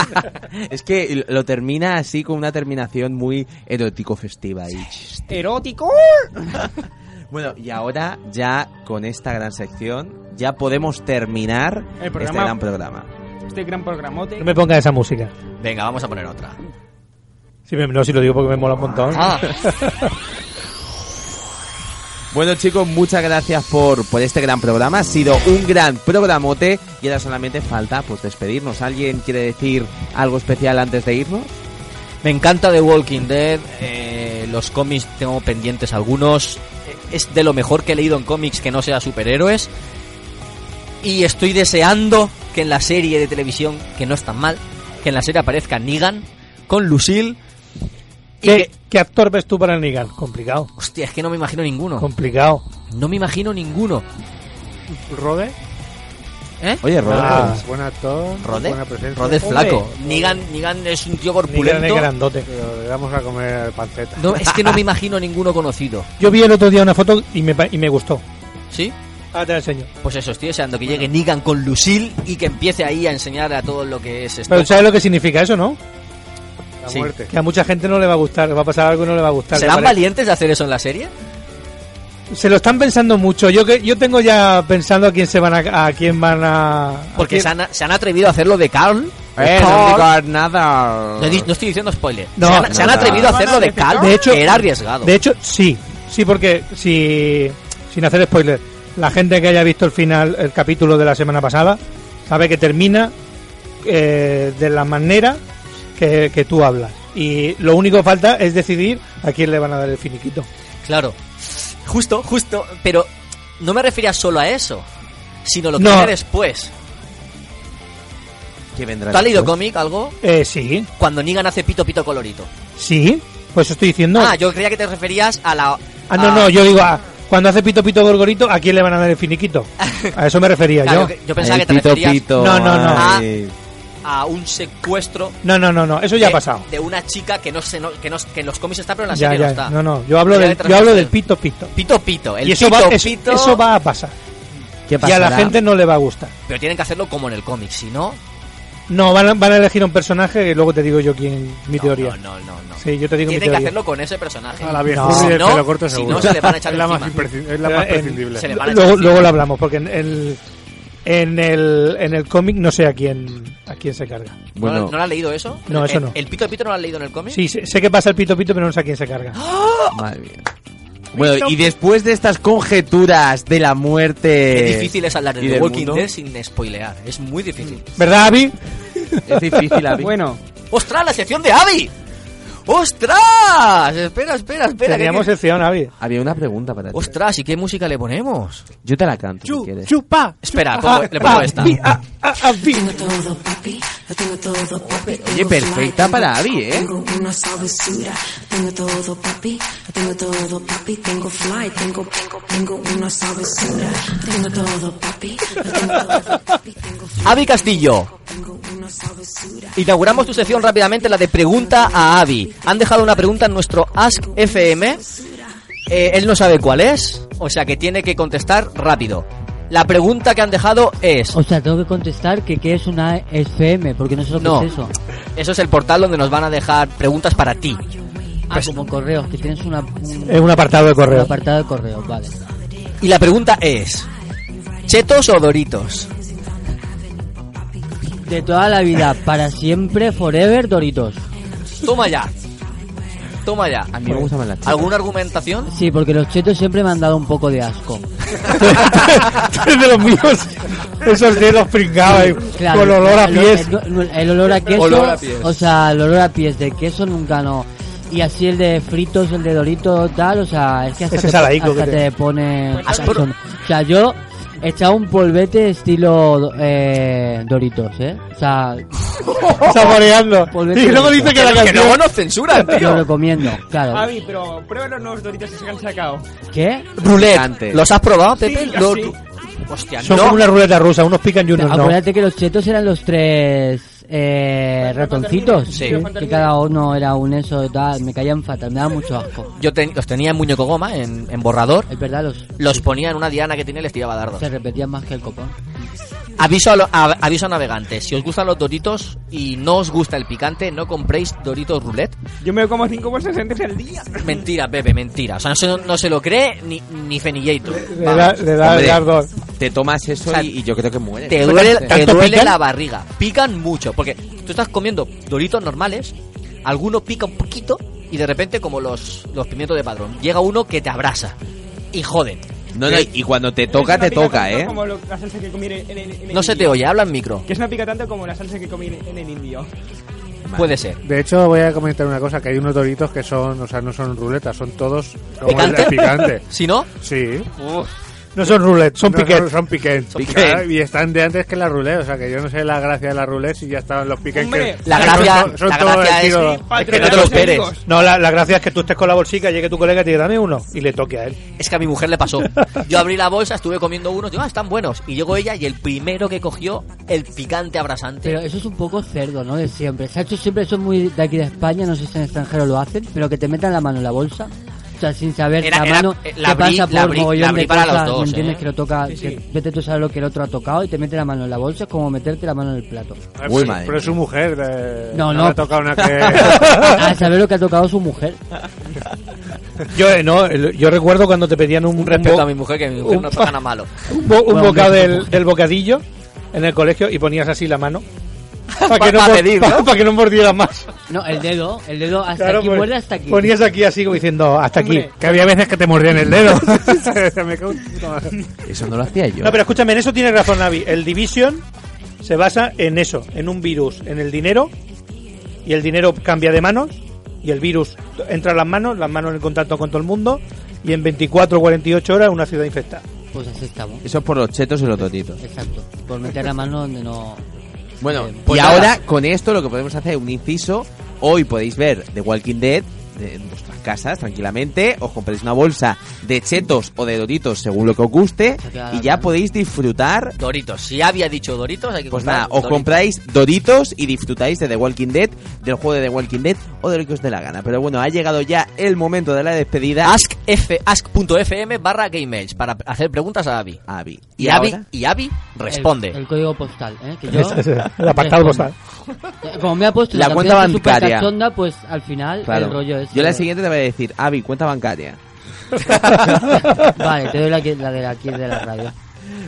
es que lo termina así con una terminación muy erótico festiva y ¡Erótico! Bueno, y ahora ya con esta gran sección ya podemos terminar El este programa. gran programa. Este gran programote. No me ponga esa música. Venga, vamos a poner otra. Sí, me- no, si lo digo porque me mola un montón. Ah, Bueno chicos, muchas gracias por, por este gran programa. Ha sido un gran programote y ahora solamente falta pues despedirnos. ¿Alguien quiere decir algo especial antes de irnos? me encanta The Walking Dead. eh, los cómics tengo pendientes algunos. Es de lo mejor que he leído en cómics que no sea superhéroes. Y estoy deseando que en la serie de televisión, que no es tan mal, que en la serie aparezca Negan con Lucille. ¿Qué, que, qué actor ves tú para Negan? Complicado. hostia, es que no me imagino ninguno. Complicado. No me imagino ninguno. ¿Rode? ¿Eh? Oye, Rode. Ah, buen actor, Rode, buena presencia. Rode es flaco. Negan, Negan es un tío corpulento. Pero le vamos a comer panceta. No, es que no me imagino ninguno conocido. Yo vi el otro día una foto y me, pa- y me gustó. ¿Sí? Ahora te la enseño. Pues eso, estoy deseando que llegue Negan con Lucille y que empiece ahí a enseñar a todo lo que es esto. Pero ¿sabes lo que significa eso, no? La Sí. muerte. Que a mucha gente no le va a gustar, le va a pasar algo y no le va a gustar. ¿Serán valientes de hacer eso en la serie? Se lo están pensando mucho. Yo que yo tengo ya pensando a quién se van a, a quién van a. a Porque quién- se han, se han atrevido a hacerlo de Carl. Eh, no nada. No, estoy diciendo spoiler. No, se han, se han no, atrevido a hacerlo de Carl, De hecho- que era arriesgado. De hecho, sí, sí, porque si sin hacer spoiler, la gente que haya visto el final, el capítulo de la semana pasada, sabe que termina eh, de la manera que, que tú hablas. Y lo único que falta es decidir a quién le van a dar el finiquito. Claro. Justo, justo. Pero no me refería solo a eso, sino lo que No. viene después. ¿Qué vendrá ¿Tú has leído cómic algo? Eh, sí, Cuando Negan hace pito pito colorito. sí, pues estoy diciendo. Ah, yo creía que te referías a la. Ah, no, a- no, yo digo, ah, cuando hace pito pito gorgorito, ¿a quién le van a dar el finiquito? A eso me refería Claro, yo. que- yo pensaba El que te pito, referías pito, No, no, no. ay. A un secuestro. No, no, no, no, eso ya de, ha pasado. De una chica que no sé, no, que, no, que en los cómics está, pero en la Ya, serie ya, no está. no, no, yo hablo del, yo hablo del pito pito. Pito pito. El y eso, pito va, es- pito. eso va a pasar. ¿Qué Y a la gente no le va a gustar. Pero tienen que hacerlo como en el cómic, si no. No, van a, van a elegir un personaje y luego te digo yo quién, mi teoría. No, no, no. no. Sí, yo te digo mi Tienen que teoría. hacerlo con ese personaje. A la vieja No. Si no- pelo corto si seguro. no, se le van a echar es la más, es la más En- prescindible. se le van a echar luego, luego lo hablamos, porque en el, en el, en el cómic no sé a quién, a quién se carga. ¿No, Bueno, ¿No lo has leído eso? No, eso ¿El- no. ¿El pito pito no lo has leído en el cómic? Sí, sé, sé que pasa el pito pito, pero no sé a quién se carga. madre mía. Bueno, y después de estas conjeturas de la muerte. Qué difícil es hablar de The Walking mundo. Dead sin spoilear. Es muy difícil. ¿Verdad, Avi? Es difícil, Avi. Bueno, ¡Ostras, la sección de Abby! ¡Ostras! Espera, espera, espera. Teníamos que- sección, Avi. Había una pregunta para ti. ¡Ostras! ¿Y qué música le ponemos? Yo te la canto si quieres. Chupa. Espera, pongo- le pongo esta. A- a- Avi. Oye, perfecta para Avi, ¿eh? Tengo una sabrosura, tengo todo papi, tengo todo papi, tengo fly, tengo, tengo, una sabrosura, tengo todo papi, tengo papi, Avi Castillo. Inauguramos tu sección rápidamente, la de pregunta a Avi. Han dejado una pregunta en nuestro Ask FM. Eh, él no sabe cuál es, o sea que tiene que contestar rápido. La pregunta que han dejado es... O sea, tengo que contestar que qué es una FM, porque no sé lo que No, es eso. eso es el portal donde nos van a dejar preguntas para ti. Ah, como correos, que tienes una, un, Es un apartado de correo. un apartado de correos, vale. Y la pregunta es... ¿Chetos o Doritos? De toda la vida, para siempre, forever, Doritos. Toma ya. Toma ya. A mí me gusta más la chica. ¿Alguna argumentación? Sí, porque los chetos siempre me han dado un poco de asco. Tú eres de los míos. Esos dedos pringados ahí, con olor a el- pies. El, el olor a queso, Olor a pies. o sea, el olor a pies de queso nunca no. Y así el de fritos, el de Doritos, tal, o sea, es que hasta, Ese te, hasta que te- te pone... Has o sea, yo echado un polvete estilo eh, Doritos, ¿eh? O sea, Saboreando. Y luego Doritos. dice que la Que canción... luego nos censuran, lo tío. recomiendo, claro. Avi, pero prueba los nuevos doritos que se han sacado. ¿Qué? Roulette. ¿Los has probado, Pepe? Sí. Hostia, Son no. como una ruleta rusa, unos pican y unos no. Acuérdate que los chetos eran los tres eh, ratoncitos. Sí. Que cada uno era un eso y tal. Me caían fatal, me daba mucho asco. Yo ten- los tenía en muñeco goma, en, en borrador. Es verdad, los Los ponía en una diana que tenía y les tiraba dardos. se repetían más que el copón. Aviso a, lo- a- aviso a navegantes. Si os gustan los doritos y no os gusta el picante, no compréis doritos roulette. Yo me como 5 bolsas antes al día. Mentira, Pepe, mentira. O sea, no se, no se lo cree ni, ni Fenillator. Le da, le da Hombre, el ardor. Te tomas eso O sea, y, y yo creo que mueres. Te duele, te ¿Tanto duele pican? la barriga. Pican mucho. Porque tú estás comiendo doritos normales, alguno pica un poquito y de repente, como los, los pimientos de padrón, llega uno que te abrasa. Y joden. No, no, y cuando te toca, te toca, ¿eh? Como lo- la salsa que comí en el, en el- en el No se te indio. oye, habla en micro. Que es una pica tanto como la salsa que comí en en el indio. Puede ser. De hecho, voy a comentar una cosa, que hay unos doritos que son, o sea, no son ruletas, son todos como ¿Picante? el picante. Si no, Sí. No son roulette, son No, piquets. Son piquets. Piquet. Claro, y están de antes que la roulette, o sea que yo no sé la gracia de la roulette si ya estaban los piquets. Hombre, que, la son gracia- to- son la todo gracia es que no te lo esperes. No, la, la gracia es que tú estés con la bolsica, llegue tu colega y te diga, dame uno, y le toque a él. Es que a mi mujer le pasó. Yo abrí la bolsa, estuve comiendo unos, digo, ah, están buenos. Y llegó ella y el primero que cogió, el picante abrasante. Pero eso es un poco cerdo, ¿no? De siempre. Se ha hecho siempre, eso es muy de aquí de España, no sé si en extranjero lo hacen, pero que te metan la mano en la bolsa. Sea, sin saber Era- la era- mano eh, que la abrí- pasa por mogollón de para los cosas, dos, ¿me entiendes? ¿eh? Que lo toca, Sí, sí. que vete tú a saber lo que el otro ha tocado y te mete la mano en la bolsa, es como meterte la mano en el plato. Muy Sí, mal. Pero es su mujer. de- No, le no. ha tocado una que. a saber lo que ha tocado su mujer. Yo, eh, no, yo recuerdo cuando te pedían un, Un respeto bo- a mi mujer, que mi mujer un- no toca nada malo. un, bo- un Bueno, bocado del, del bocadillo en el colegio y ponías así la mano. Para Pa- que, no pedir, pa- ¿no? pa' que no mordieras más. No, el dedo, el dedo hasta Claro, aquí, pues, muerde hasta aquí. Ponías aquí así como diciendo, hasta aquí. Hombre. que había veces que te mordían el dedo. Eso no lo hacía yo. No, pero escúchame, en eso tiene razón Navi. El Division se basa en eso, en un virus, en el dinero, y el dinero cambia de manos, y el virus entra en las manos, las manos en contacto con todo el mundo, y en 24 o 48 horas una ciudad infectada. Pues así estamos. Eso es por los chetos y los totitos. Exacto. Por meter la mano donde no... Bueno, Bien. y Pues nada. ahora con esto lo que podemos hacer es un inciso. Hoy podéis ver The Walking Dead de- en vuestras casas tranquilamente. Os compréis una bolsa de chetos o de doritos según lo que os guste. Y ya podéis disfrutar. Doritos. Si había dicho Doritos, hay que Pues nada, os Doritos. compráis doritos y disfrutáis de The Walking Dead, del juego de The Walking Dead o de lo que os dé la gana. Pero bueno, ha llegado ya el momento de la despedida. Ask F, ask.fm barra GameEdge para hacer preguntas a Abby. Avi. Y, Y, Abby, ahora, y Abby responde. El, el código postal, ¿eh? Que yo el apartado respondo. Eh, Como me ha puesto La cuenta bancaria. cachonda, pues al final claro. el rollo es... Yo la siguiente te voy a decir, Avi, cuenta bancaria. Vale, te doy la, la de aquí de la radio.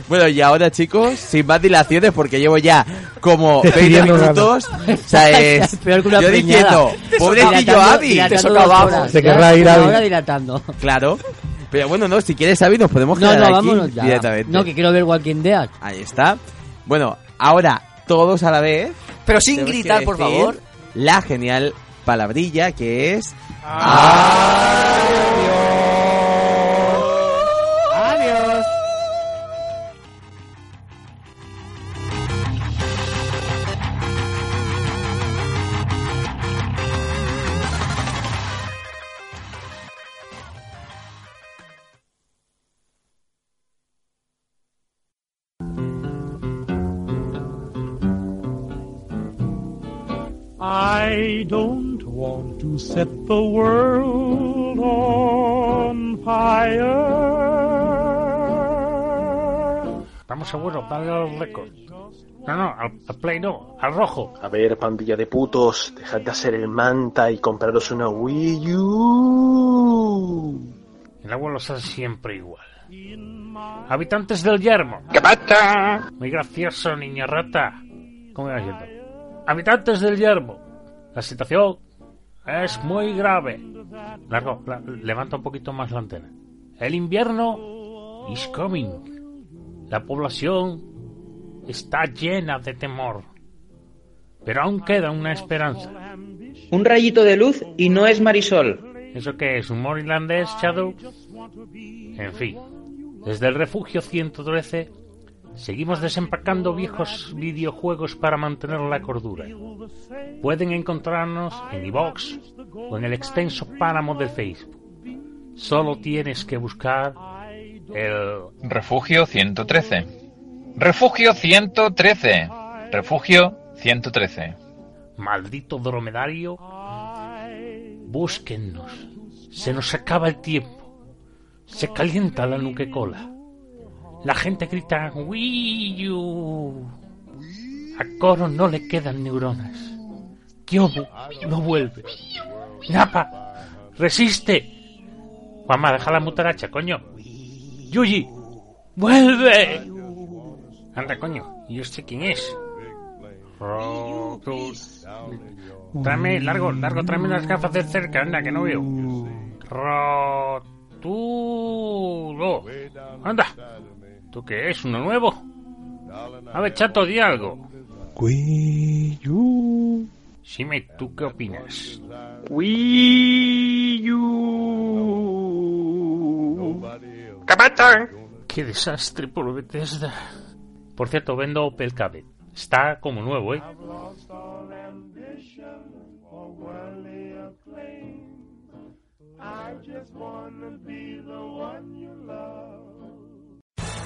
Bueno, y ahora chicos, sin más dilaciones, porque llevo ya como 20 Decidiendo nada. minutos, o sea, es Peor que una yo diciendo, pobrecillo horas. Se querrá ir una Avi. hora dilatando. claro. Pero bueno, no, si quieres Avi, nos podemos No, quedar no, aquí vámonos ya. directamente. No, que quiero ver Walking Dead. Ahí está. Bueno, ahora todos a la vez. Pero sin gritar, por favor. La genial palabrilla que es. Adiós. I don't want to set the world on fire. Vamos a bueno, dale al récord. No, no, al, al play no, al rojo. A ver, pandilla de putos, dejad de hacer el manta y compraros una Wii U. El abuelo está siempre igual. Habitantes del yermo. ¿Qué pasa? Muy gracioso, niña rata. ¿Cómo va yendo? Habitantes del yermo. La situación es muy grave. Largo, la- levanta un poquito más la antena. El invierno is coming. La población está llena de temor. Pero aún queda una esperanza. Un rayito de luz y no es Marisol. ¿Eso qué es? ¿Humor irlandés, Shadow? En fin, desde el refugio 113 seguimos desempacando viejos videojuegos para mantener la cordura. Pueden encontrarnos en iVox o en el extenso páramo del Facebook. Solo tienes que buscar el Refugio 113. Refugio 113. Refugio 113. maldito dromedario. Búsquennos. Se nos acaba el tiempo. Se calienta la nuquecola. La gente grita Wii U. A Coro no le quedan neuronas. Kyobu no vuelve. Napa, resiste. Mamá, deja la mutaracha, coño. Yuji, vuelve. Anda, coño. ¿Y este quién es? Roto- Tráeme, largo, largo, tráeme unas gafas de cerca, anda, que no veo. Rotulo. Anda. ¿Tú qué es? ¿Uno nuevo? A ver, chato, di algo. Sime, ¿tú qué opinas? Wii U. ¿Qué desastre por Bethesda. Por cierto, vendo Opel Cabet. Está como nuevo, ¿eh?